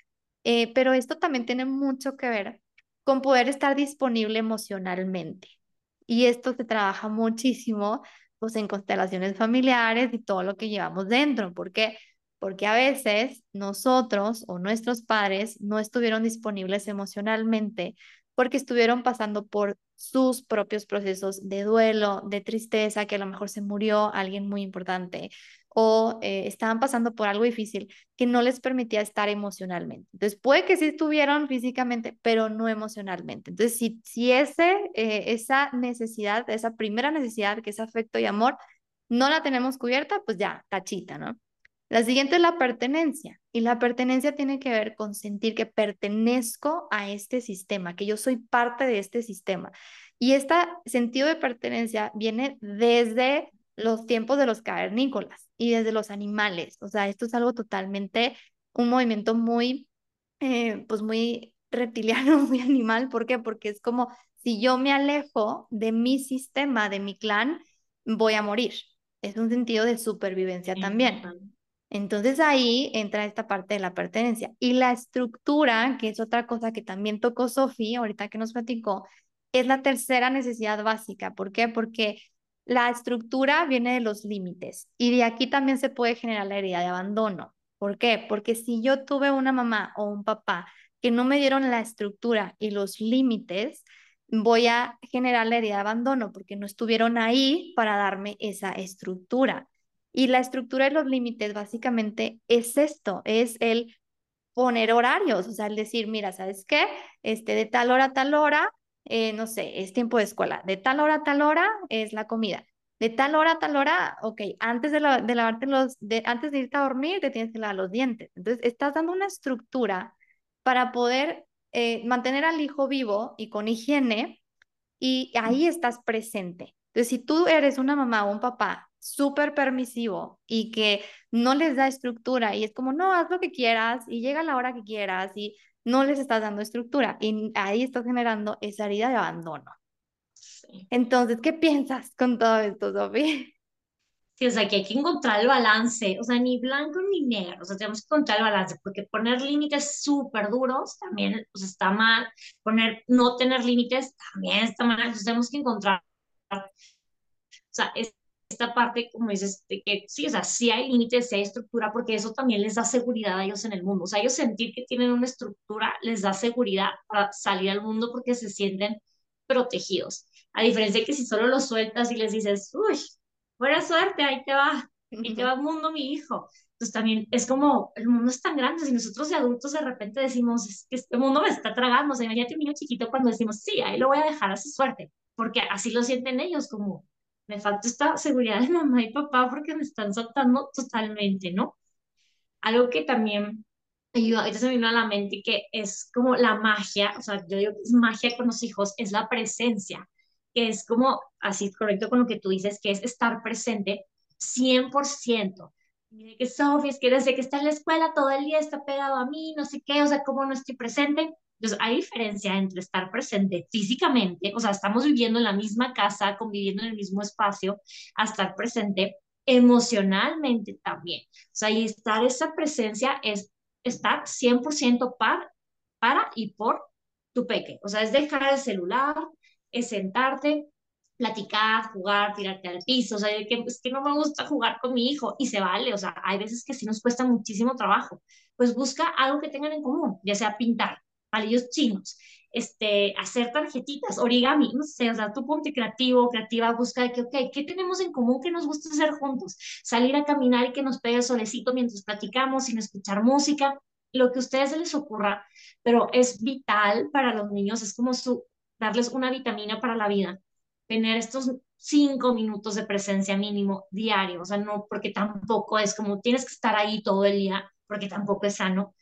eh, pero esto también tiene mucho que ver con poder estar disponible emocionalmente. Y esto se trabaja muchísimo, pues en constelaciones familiares y todo lo que llevamos dentro. ¿Por qué? Porque a veces nosotros o nuestros padres no estuvieron disponibles emocionalmente porque estuvieron pasando por sus propios procesos de duelo, de tristeza, que a lo mejor se murió alguien muy importante o eh, estaban pasando por algo difícil que no les permitía estar emocionalmente. Entonces, puede que sí estuvieron físicamente, pero no emocionalmente. Entonces, si, si ese, eh, esa necesidad, esa primera necesidad, que es afecto y amor, no la tenemos cubierta, pues ya, tachita, ¿no? La siguiente es la pertenencia. Y la pertenencia tiene que ver con sentir que pertenezco a este sistema, que yo soy parte de este sistema. Y este sentido de pertenencia viene desde los tiempos de los cavernícolas y desde los animales. O sea, esto es algo totalmente, un movimiento muy, eh, pues muy reptiliano, muy animal. ¿Por qué? Porque es como si yo me alejo de mi sistema, de mi clan, voy a morir. Es un sentido de supervivencia también. Entonces ahí entra esta parte de la pertenencia. Y la estructura, que es otra cosa que también tocó Sofía, ahorita que nos platicó, es la tercera necesidad básica. ¿Por qué? Porque la estructura viene de los límites y de aquí también se puede generar la herida de abandono. ¿Por qué? Porque si yo tuve una mamá o un papá que no me dieron la estructura y los límites, voy a generar la herida de abandono porque no estuvieron ahí para darme esa estructura. Y la estructura de los límites básicamente es esto, es el poner horarios, o sea, el decir, mira, ¿sabes qué? Este, de tal hora a tal hora eh, no sé, es tiempo de escuela, de tal hora a tal hora es la comida, de tal hora a tal hora, ok, antes de, lavarte los, de, antes de irte a dormir te tienes que lavar los dientes. Entonces, estás dando una estructura para poder eh, mantener al hijo vivo y con higiene y ahí estás presente. Entonces, si tú eres una mamá o un papá súper permisivo y que no les da estructura y es como, no, haz lo que quieras y llega la hora que quieras y no les estás dando estructura y ahí estás generando esa herida de abandono. Entonces, ¿qué piensas con todo esto, Sofía? Sí, o sea, que hay que encontrar el balance, o sea, ni blanco ni negro, o sea, tenemos que encontrar el balance, porque poner límites súper duros también o sea, está mal, poner, no tener límites también está mal, entonces tenemos que encontrar, o sea, es, esta parte, como dices, de que sí, o sea, sí hay límites, sí hay estructura, porque eso también les da seguridad a ellos en el mundo. O sea, ellos sentir que tienen una estructura les da seguridad para salir al mundo porque se sienten protegidos. A diferencia de que si solo los sueltas y les dices, uy, buena suerte, ahí te va, ahí te va el mundo, mi hijo. Entonces también es como, el mundo es tan grande, si nosotros de adultos de repente decimos, es que este mundo me está tragando, o sea, imagínate un niño chiquito cuando decimos, sí, ahí lo voy a dejar a su suerte, porque así lo sienten ellos, como, me falta esta seguridad de mamá y papá porque me están soltando totalmente, ¿no? Algo que también ayuda, ahorita se me vino a la mente que es como la magia, o sea, yo digo que es magia con los hijos, es la presencia, que es como, así correcto con lo que tú dices, que es estar presente 100%. Mire que Sofía, es que desde que está en la escuela todo el día está pegado a mí, no sé qué, o sea, cómo no estoy presente. Entonces, hay diferencia entre estar presente físicamente, o sea, estamos viviendo en la misma casa, conviviendo en el mismo espacio, a estar presente emocionalmente también. O sea, y estar esa presencia es estar 100% par, para y por tu peque. O sea, es dejar el celular, es sentarte, platicar, jugar, tirarte al piso, o sea, que, es que no me gusta jugar con mi hijo y se vale, o sea, hay veces que sí nos cuesta muchísimo trabajo, pues busca algo que tengan en común, ya sea pintar, palillos chinos, este, hacer tarjetitas, origami, no sé, o sea, tú ponte creativo, creativa, busca de que, ok, ¿qué tenemos en común que nos gusta hacer juntos? Salir a caminar y que nos pegue el solecito mientras platicamos, sin escuchar música, lo que a ustedes se les ocurra, pero es vital para los niños, es como su, darles una vitamina para la vida, tener estos cinco minutos de presencia mínimo diario, o sea, no, porque tampoco es como tienes que estar ahí todo el día, porque tampoco es sano.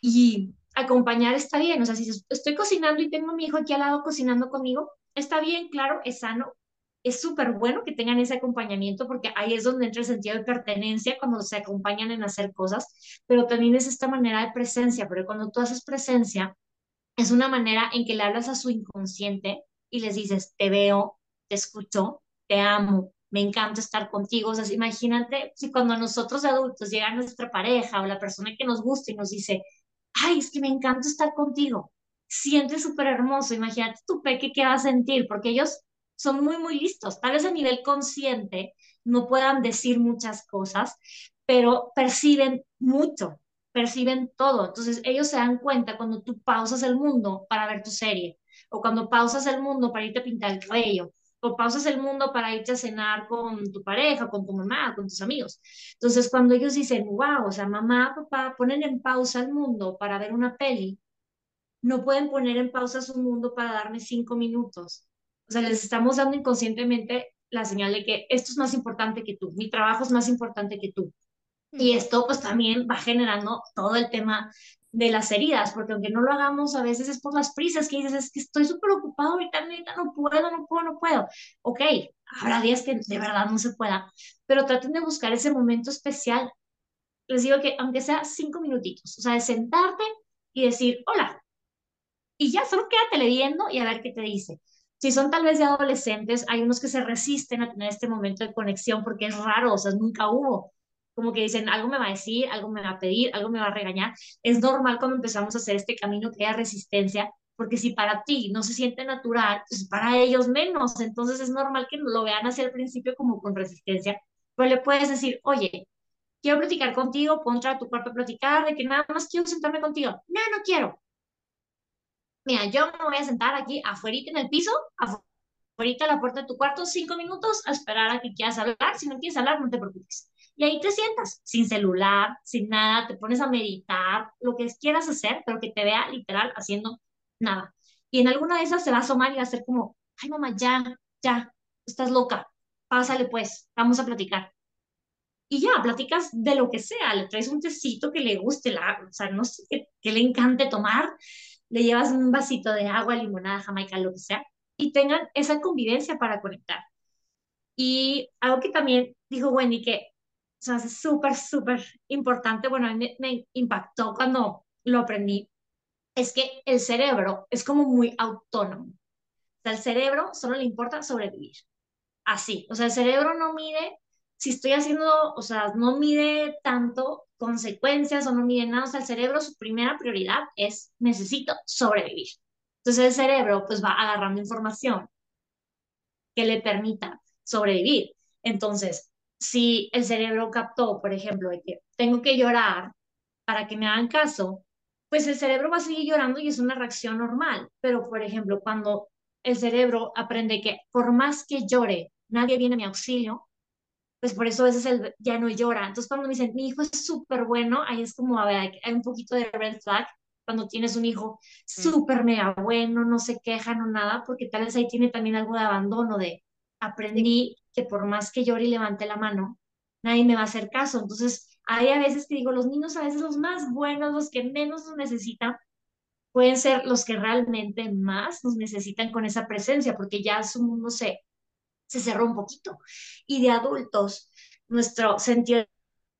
Y acompañar está bien, o sea, si estoy cocinando y tengo a mi hijo aquí al lado cocinando conmigo, está bien, claro, es sano, es súper bueno que tengan ese acompañamiento porque ahí es donde entra el sentido de pertenencia cuando se acompañan en hacer cosas, pero también es esta manera de presencia, porque cuando tú haces presencia, es una manera en que le hablas a su inconsciente y les dices, te veo, te escucho, te amo, me encanta estar contigo. O sea, imagínate si cuando nosotros adultos llega nuestra pareja o la persona que nos gusta y nos dice, ay, es que me encanta estar contigo. Siente súper hermoso. Imagínate tu peque qué va a sentir, porque ellos son muy, muy listos. Tal vez a nivel consciente no puedan decir muchas cosas, pero perciben mucho, perciben todo. Entonces ellos se dan cuenta cuando tú pausas el mundo para ver tu serie, o cuando pausas el mundo para irte a pintar el cabello, o pausas el mundo para irte a cenar con tu pareja, con tu mamá, con tus amigos. Entonces, cuando ellos dicen, wow, o sea, mamá, papá, ponen en pausa el mundo para ver una peli, no pueden poner en pausa su mundo para darme cinco minutos. O sea, les estamos dando inconscientemente la señal de que esto es más importante que tú, mi trabajo es más importante que tú. Y esto pues también va generando todo el tema de las heridas, porque aunque no lo hagamos, a veces es por las prisas que dices, es que estoy súper ocupado ahorita, ahorita no puedo, no puedo, no puedo. Ok, habrá días que de verdad no se pueda, pero traten de buscar ese momento especial. Les digo que aunque sea cinco minutitos, o sea, de sentarte y decir, hola, y ya solo quédate leyendo y a ver qué te dice. Si son tal vez de adolescentes, hay unos que se resisten a tener este momento de conexión porque es raro, o sea, nunca hubo como que dicen, algo me va a decir, algo me va a pedir, algo me va a regañar. Es normal cuando empezamos a hacer este camino que haya resistencia, porque si para ti no se siente natural, pues para ellos menos. Entonces es normal que lo vean hacia el principio como con resistencia, pero le puedes decir, oye, quiero platicar contigo, pon a tu cuarto a platicar, de que nada más quiero sentarme contigo. No, no quiero. Mira, yo me voy a sentar aquí afuera en el piso, afuera a la puerta de tu cuarto, cinco minutos a esperar a que quieras hablar. Si no quieres hablar, no te preocupes. Y ahí te sientas, sin celular, sin nada, te pones a meditar, lo que quieras hacer, pero que te vea literal haciendo nada. Y en alguna de esas se va a asomar y va a ser como, ay mamá, ya, ya, estás loca, pásale pues, vamos a platicar. Y ya, platicas de lo que sea, le traes un tecito que le guste, la, o sea, no sé, que, que le encante tomar, le llevas un vasito de agua, limonada, jamaica, lo que sea, y tengan esa convivencia para conectar. Y algo que también dijo Wendy, que sea, es súper, súper importante, bueno, a mí me, impactó cuando lo aprendí, es que el cerebro es como muy autónomo. O sea, el cerebro solo le importa sobrevivir. Así, o sea, el cerebro no mide si estoy haciendo, o sea, no mide tanto consecuencias o no mide nada. O sea, el cerebro, su primera prioridad es necesito sobrevivir. Entonces el cerebro pues va agarrando información que le permita sobrevivir. Entonces, si el cerebro captó, por ejemplo, de que tengo que llorar para que me hagan caso, pues el cerebro va a seguir llorando y es una reacción normal. Pero, por ejemplo, cuando el cerebro aprende que por más que llore, nadie viene a mi auxilio, pues por eso a veces él ya no llora. Entonces, cuando me dicen, mi hijo es súper bueno, ahí es como, a ver, hay un poquito de red flag cuando tienes un hijo mm. súper mega bueno, no se queja, no nada, porque tal vez ahí tiene también algo de abandono, de aprendí que por más que llore y levante la mano, nadie me va a hacer caso. Entonces, hay a veces que digo, los niños a veces los más buenos, los que menos nos necesitan, pueden ser los que realmente más nos necesitan con esa presencia, porque ya su mundo se, se cerró un poquito. Y de adultos, nuestro sentido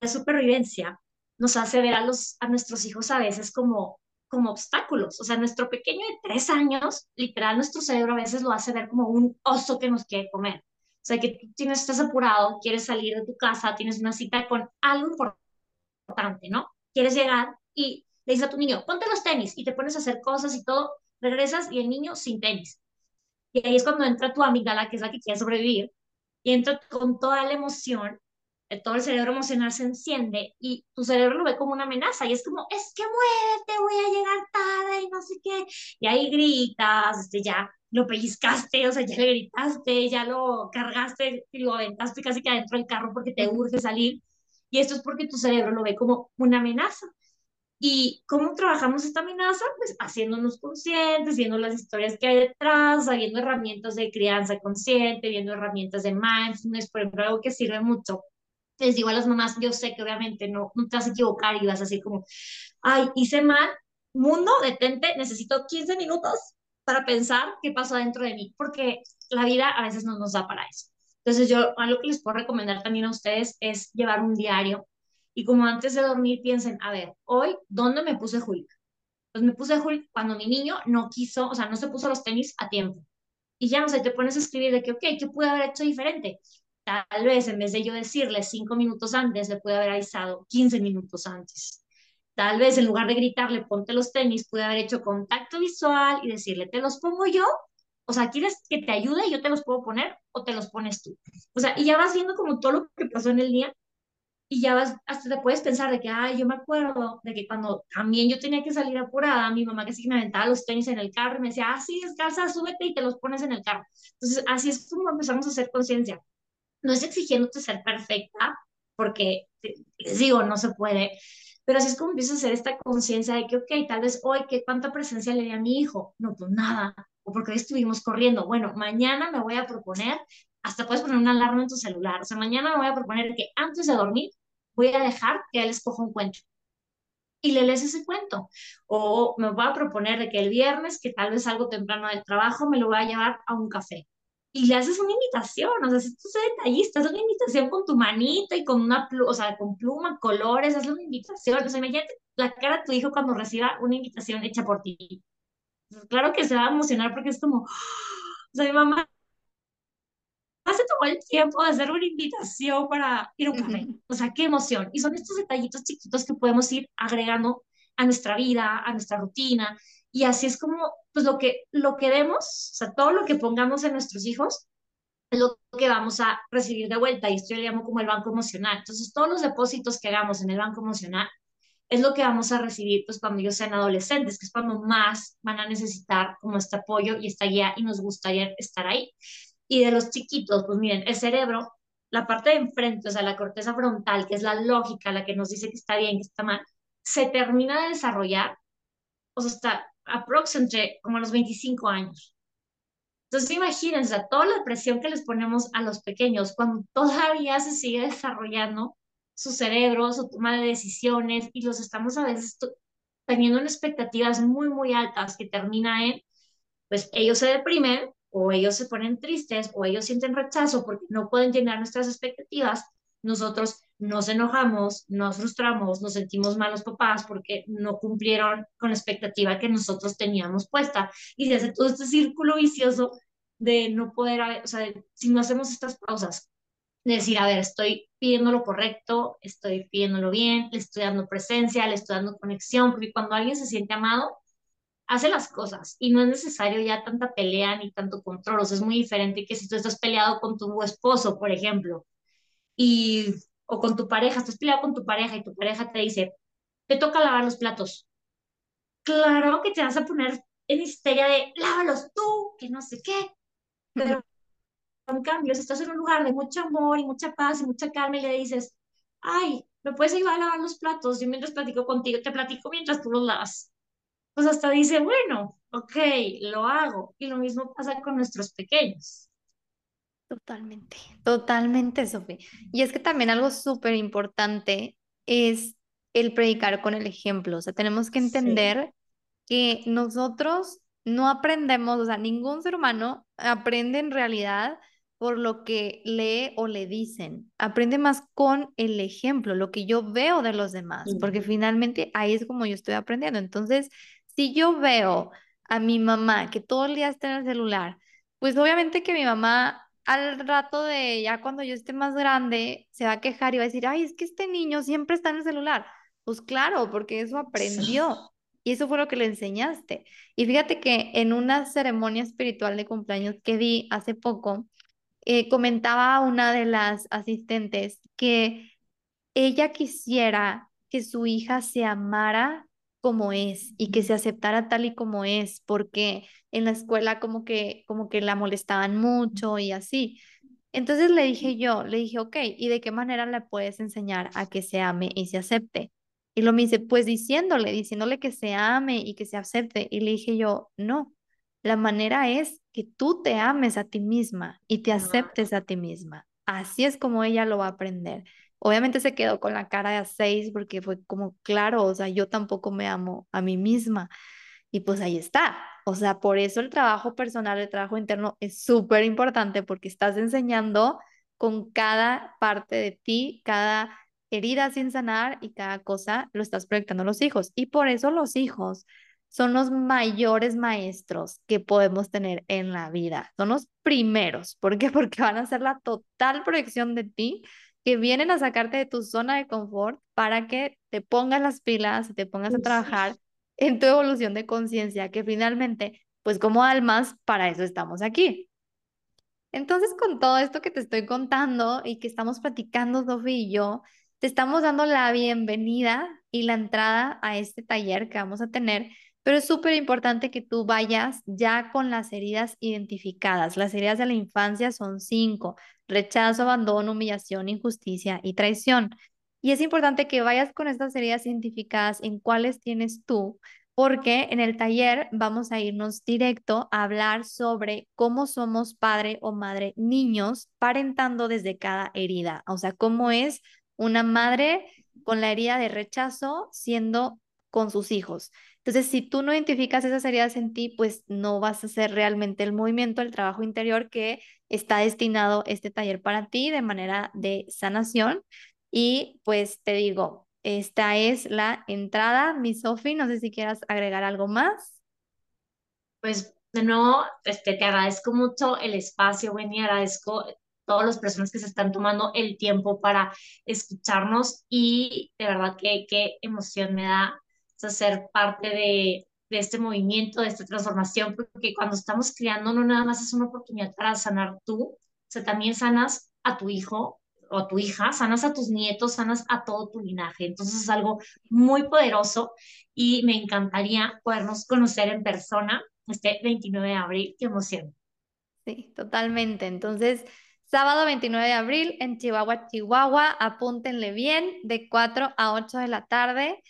de supervivencia nos hace ver a, los, a nuestros hijos a veces como, como obstáculos. O sea, nuestro pequeño de tres años, literal, nuestro cerebro a veces lo hace ver como un oso que nos quiere comer. O sea, que tú tienes, estás apurado, quieres salir de tu casa, tienes una cita con algo importante, ¿no? Quieres llegar y le dices a tu niño, ponte los tenis y te pones a hacer cosas y todo, regresas y el niño sin tenis. Y ahí es cuando entra tu amígdala, que es la que quiere sobrevivir, y entra con toda la emoción, todo el cerebro emocional se enciende y tu cerebro lo ve como una amenaza y es como, es que muévete, voy a llegar tarde y no sé qué. Y ahí gritas, este, ya lo pellizcaste, o sea, ya le gritaste, ya lo cargaste y lo aventaste casi que adentro del carro porque te urge salir. Y esto es porque tu cerebro lo ve como una amenaza. ¿Y cómo trabajamos esta amenaza? Pues haciéndonos conscientes, viendo las historias que hay detrás, viendo herramientas de crianza consciente, viendo herramientas de mindfulness, por ejemplo, algo que sirve mucho. Les digo a las mamás, yo sé que obviamente no, no te vas a equivocar y vas a decir como, ay, hice mal, mundo, detente, necesito 15 minutos para pensar qué pasó dentro de mí, porque la vida a veces no nos da para eso. Entonces yo algo que les puedo recomendar también a ustedes es llevar un diario y como antes de dormir piensen, a ver, hoy, ¿dónde me puse Hulk? Pues me puse Hulk cuando mi niño no quiso, o sea, no se puso los tenis a tiempo. Y ya, no sé, te pones a escribir de que, ok, ¿qué pude haber hecho diferente? Tal vez en vez de yo decirle cinco minutos antes, le pude haber avisado 15 minutos antes. Tal vez en lugar de gritarle, ponte los tenis, pude haber hecho contacto visual y decirle, ¿te los pongo yo? O sea, ¿quieres que te ayude yo te los puedo poner o te los pones tú? O sea, y ya vas viendo como todo lo que pasó en el día y ya vas, hasta te puedes pensar de que, ay, yo me acuerdo de que cuando también yo tenía que salir apurada, mi mamá que sí me aventaba los tenis en el carro y me decía, ah, sí, descalza, súbete y te los pones en el carro. Entonces, así es como empezamos a hacer conciencia. No es exigiéndote ser perfecta, porque les digo, no se puede, pero así es como empiezas a hacer esta conciencia de que, ok, tal vez hoy, ¿qué cuánta presencia le di a mi hijo? No, pues nada, o porque hoy estuvimos corriendo. Bueno, mañana me voy a proponer hasta puedes poner una alarma en tu celular. O sea, mañana me voy a proponer que antes de dormir voy a dejar que él escoja un cuento. Y le lees ese cuento. O me voy a proponer que el viernes, que tal vez algo temprano del trabajo, me lo voy a llevar a un café. Y le haces una invitación, o sea, si tú eres detallista, haz una invitación con tu manita y con una pluma, o sea, con pluma, colores, hazle una invitación. O sea, imagínate la cara de tu hijo cuando reciba una invitación hecha por ti. Claro que se va a emocionar porque es como, o sea, mi mamá se tomó el tiempo de hacer una invitación para ir a un café. O sea, qué emoción. Y son estos detallitos chiquitos que podemos ir agregando a nuestra vida, a nuestra rutina. Y así es como, pues lo que, lo que demos, o sea, todo lo que pongamos en nuestros hijos, es lo que vamos a recibir de vuelta. Y esto yo le llamo como el banco emocional. Entonces, todos los depósitos que hagamos en el banco emocional es lo que vamos a recibir pues cuando ellos sean adolescentes, que es cuando más van a necesitar como este apoyo y esta guía y nos gustaría estar ahí. Y de los chiquitos, pues miren, el cerebro, la parte de enfrente, o sea, la corteza frontal, que es la lógica, la que nos dice que está bien, que está mal, se termina de desarrollar, o sea, está aproximadamente como a los 25 años. Entonces, imagínense, o toda la presión que les ponemos a los pequeños cuando todavía se sigue desarrollando su cerebro, su toma de decisiones, y los estamos a veces teniendo en expectativas muy, muy altas que termina en, pues ellos se deprimen o ellos se ponen tristes o ellos sienten rechazo porque no pueden llenar nuestras expectativas, nosotros nos enojamos, nos frustramos, nos sentimos malos papás porque no cumplieron con la expectativa que nosotros teníamos puesta. Y desde todo este círculo vicioso de no poder, o sea, si no hacemos estas pausas, de decir, a ver, estoy pidiendo lo correcto, estoy pidiéndolo bien, le estoy dando presencia, le estoy dando conexión, porque cuando alguien se siente amado, hace las cosas y no es necesario ya tanta pelea ni tanto control. O sea, es muy diferente que si tú estás peleado con tu esposo, por ejemplo, y, o con tu pareja, estás peleado con tu pareja y tu pareja te dice, te toca lavar los platos. Claro que te vas a poner en histeria de, lávalos tú, que no sé qué. Pero en cambio, si estás en un lugar de mucho amor y mucha paz y mucha calma y le dices, ay, ¿me puedes ayudar a lavar los platos? Yo mientras platico contigo, te platico mientras tú los lavas pues hasta dice, bueno, ok, lo hago. Y lo mismo pasa con nuestros pequeños. Totalmente, totalmente, Sofía. Y es que también algo súper importante es el predicar con el ejemplo. O sea, tenemos que entender que nosotros no aprendemos, o sea, ningún ser humano aprende en realidad por lo que lee o le dicen. Aprende más con el ejemplo, lo que yo veo de los demás, porque finalmente ahí es como yo estoy aprendiendo. Entonces, si yo veo a mi mamá que todo el día está en el celular, pues obviamente que mi mamá al rato de ya cuando yo esté más grande se va a quejar y va a decir, ay, es que este niño siempre está en el celular. Pues claro, porque eso aprendió y eso fue lo que le enseñaste. Y fíjate que en una ceremonia espiritual de cumpleaños que vi hace poco, eh, comentaba una de las asistentes que ella quisiera que su hija se amara como es y que se aceptara tal y como es, porque en la escuela como que, como que la molestaban mucho y así. Entonces le dije yo, le dije, ok, ¿y de qué manera le puedes enseñar a que se ame y se acepte? Y lo me dice, pues diciéndole, diciéndole que se ame y que se acepte. Y le dije yo, no, la manera es que tú te ames a ti misma y te aceptes a ti misma. Así es como ella lo va a aprender. Obviamente se quedó con la cara de a seis porque fue como, claro, o sea, yo tampoco me amo a mí misma. Y pues ahí está. O sea, por eso el trabajo personal, el trabajo interno es súper importante porque estás enseñando con cada parte de ti, cada herida sin sanar y cada cosa lo estás proyectando a los hijos. Y por eso los hijos son los mayores maestros que podemos tener en la vida. Son los primeros. ¿Por qué? Porque van a ser la total proyección de ti que vienen a sacarte de tu zona de confort para que te pongas las pilas y te pongas a trabajar en tu evolución de conciencia, que finalmente, pues como almas, para eso estamos aquí. Entonces, con todo esto que te estoy contando y que estamos platicando, Sofía y yo, te estamos dando la bienvenida y la entrada a este taller que vamos a tener, pero es súper importante que tú vayas ya con las heridas identificadas. Las heridas de la infancia son cinco, rechazo, abandono, humillación, injusticia y traición. Y es importante que vayas con estas heridas identificadas en cuáles tienes tú, porque en el taller vamos a irnos directo a hablar sobre cómo somos padre o madre niños parentando desde cada herida, o sea, cómo es una madre con la herida de rechazo siendo con sus hijos. Entonces, si tú no identificas esas heridas en ti, pues no vas a hacer realmente el movimiento, el trabajo interior que está destinado este taller para ti de manera de sanación. Y pues te digo, esta es la entrada, mi Sofi, no sé si quieras agregar algo más. Pues de nuevo, este, te agradezco mucho el espacio, Wendy, agradezco todas las personas que se están tomando el tiempo para escucharnos y de verdad que qué emoción me da ser parte de, de este movimiento, de esta transformación, porque cuando estamos criando no nada más es una oportunidad para sanar tú, o sea, también sanas a tu hijo o a tu hija, sanas a tus nietos, sanas a todo tu linaje. Entonces es algo muy poderoso y me encantaría podernos conocer en persona este 29 de abril. Qué emoción. Sí, totalmente. Entonces, Sábado 29 de abril en Chihuahua, Chihuahua. Apúntenle bien, de 4 a 8 de la tarde.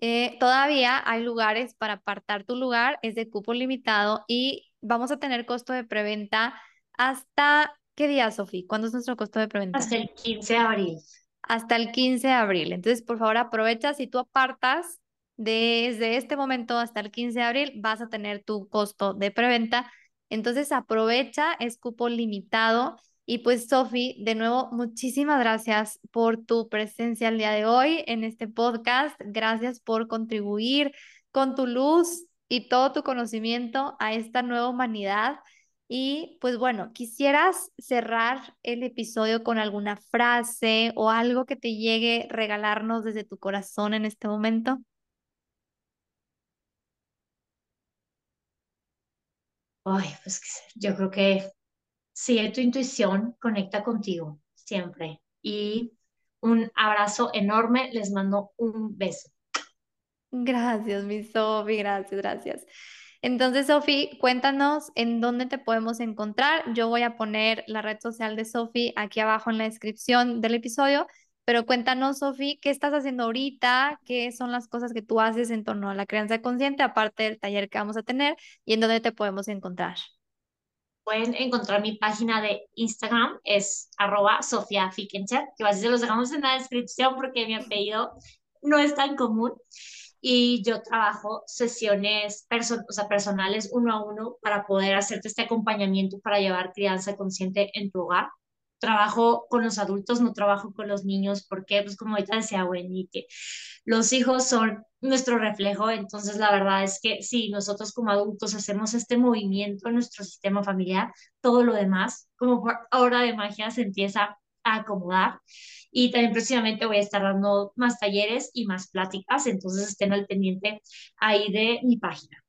Eh, todavía hay lugares para apartar tu lugar, es de cupo limitado y vamos a tener costo de preventa hasta, ¿qué día, Sofi? ¿Cuándo es nuestro costo de preventa? Hasta el 15 de abril. Hasta el 15 de abril. Entonces, por favor, aprovecha. Si tú apartas desde este momento hasta el 15 de abril, vas a tener tu costo de preventa. Entonces, aprovecha, es cupo limitado. Y pues, Sofi, de nuevo, muchísimas gracias por tu presencia el día de hoy en este podcast. Gracias por contribuir con tu luz y todo tu conocimiento a esta nueva humanidad. Y pues bueno, quisieras cerrar el episodio con alguna frase o algo que te llegue regalarnos desde tu corazón en este momento. Ay, pues yo creo que sigue tu intuición, conecta contigo siempre. Y un abrazo enorme, les mando un beso. Gracias, mi Sofi, gracias, gracias. Entonces, Sofi, cuéntanos en dónde te podemos encontrar. Yo voy a poner la red social de Sofi aquí abajo en la descripción del episodio, pero cuéntanos, Sofi, qué estás haciendo ahorita, qué son las cosas que tú haces en torno a la crianza consciente, aparte del taller que vamos a tener, y en dónde te podemos encontrar pueden encontrar mi página de Instagram, es arroba Sofía Fickencher, que así se los dejamos en la descripción porque mi apellido no es tan común. Y yo trabajo sesiones o sea, personales uno a uno para poder hacerte este acompañamiento para llevar crianza consciente en tu hogar trabajo con los adultos, no trabajo con los niños, porque, pues como ahorita decía Wendy, que los hijos son nuestro reflejo, entonces la verdad es que si nosotros como adultos hacemos este movimiento en nuestro sistema familiar, todo lo demás, como por obra de magia, se empieza a acomodar. Y también próximamente voy a estar dando más talleres y más pláticas, entonces estén al pendiente ahí de mi página.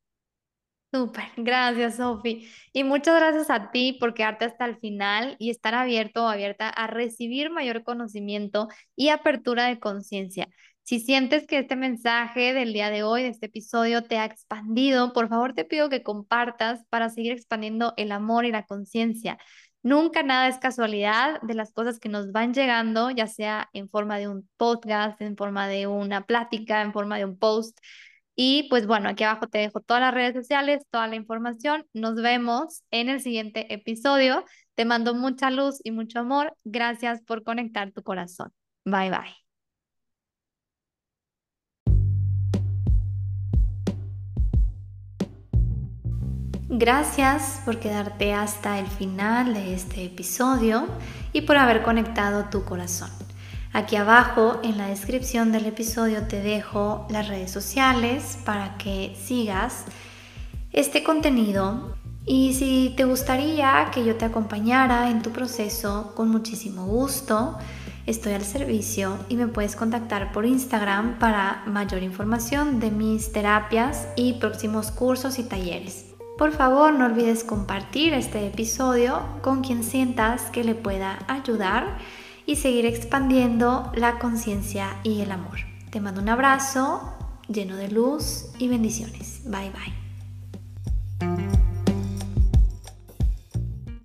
Súper, gracias Sofi. Y muchas gracias a ti por quedarte hasta el final y estar abierto o abierta a recibir mayor conocimiento y apertura de conciencia. Si sientes que este mensaje del día de hoy, de este episodio, te ha expandido, por favor te pido que compartas para seguir expandiendo el amor y la conciencia. Nunca nada es casualidad de las cosas que nos van llegando, ya sea en forma de un podcast, en forma de una plática, en forma de un post. Y pues bueno, aquí abajo te dejo todas las redes sociales, toda la información. Nos vemos en el siguiente episodio. Te mando mucha luz y mucho amor. Gracias por conectar tu corazón. Bye bye. Gracias por quedarte hasta el final de este episodio y por haber conectado tu corazón. Aquí abajo en la descripción del episodio te dejo las redes sociales para que sigas este contenido. Y si te gustaría que yo te acompañara en tu proceso, con muchísimo gusto, estoy al servicio y me puedes contactar por Instagram para mayor información de mis terapias y próximos cursos y talleres. Por favor, no olvides compartir este episodio con quien sientas que le pueda ayudar y seguir expandiendo la conciencia y el amor. Te mando un abrazo lleno de luz y bendiciones. Bye bye.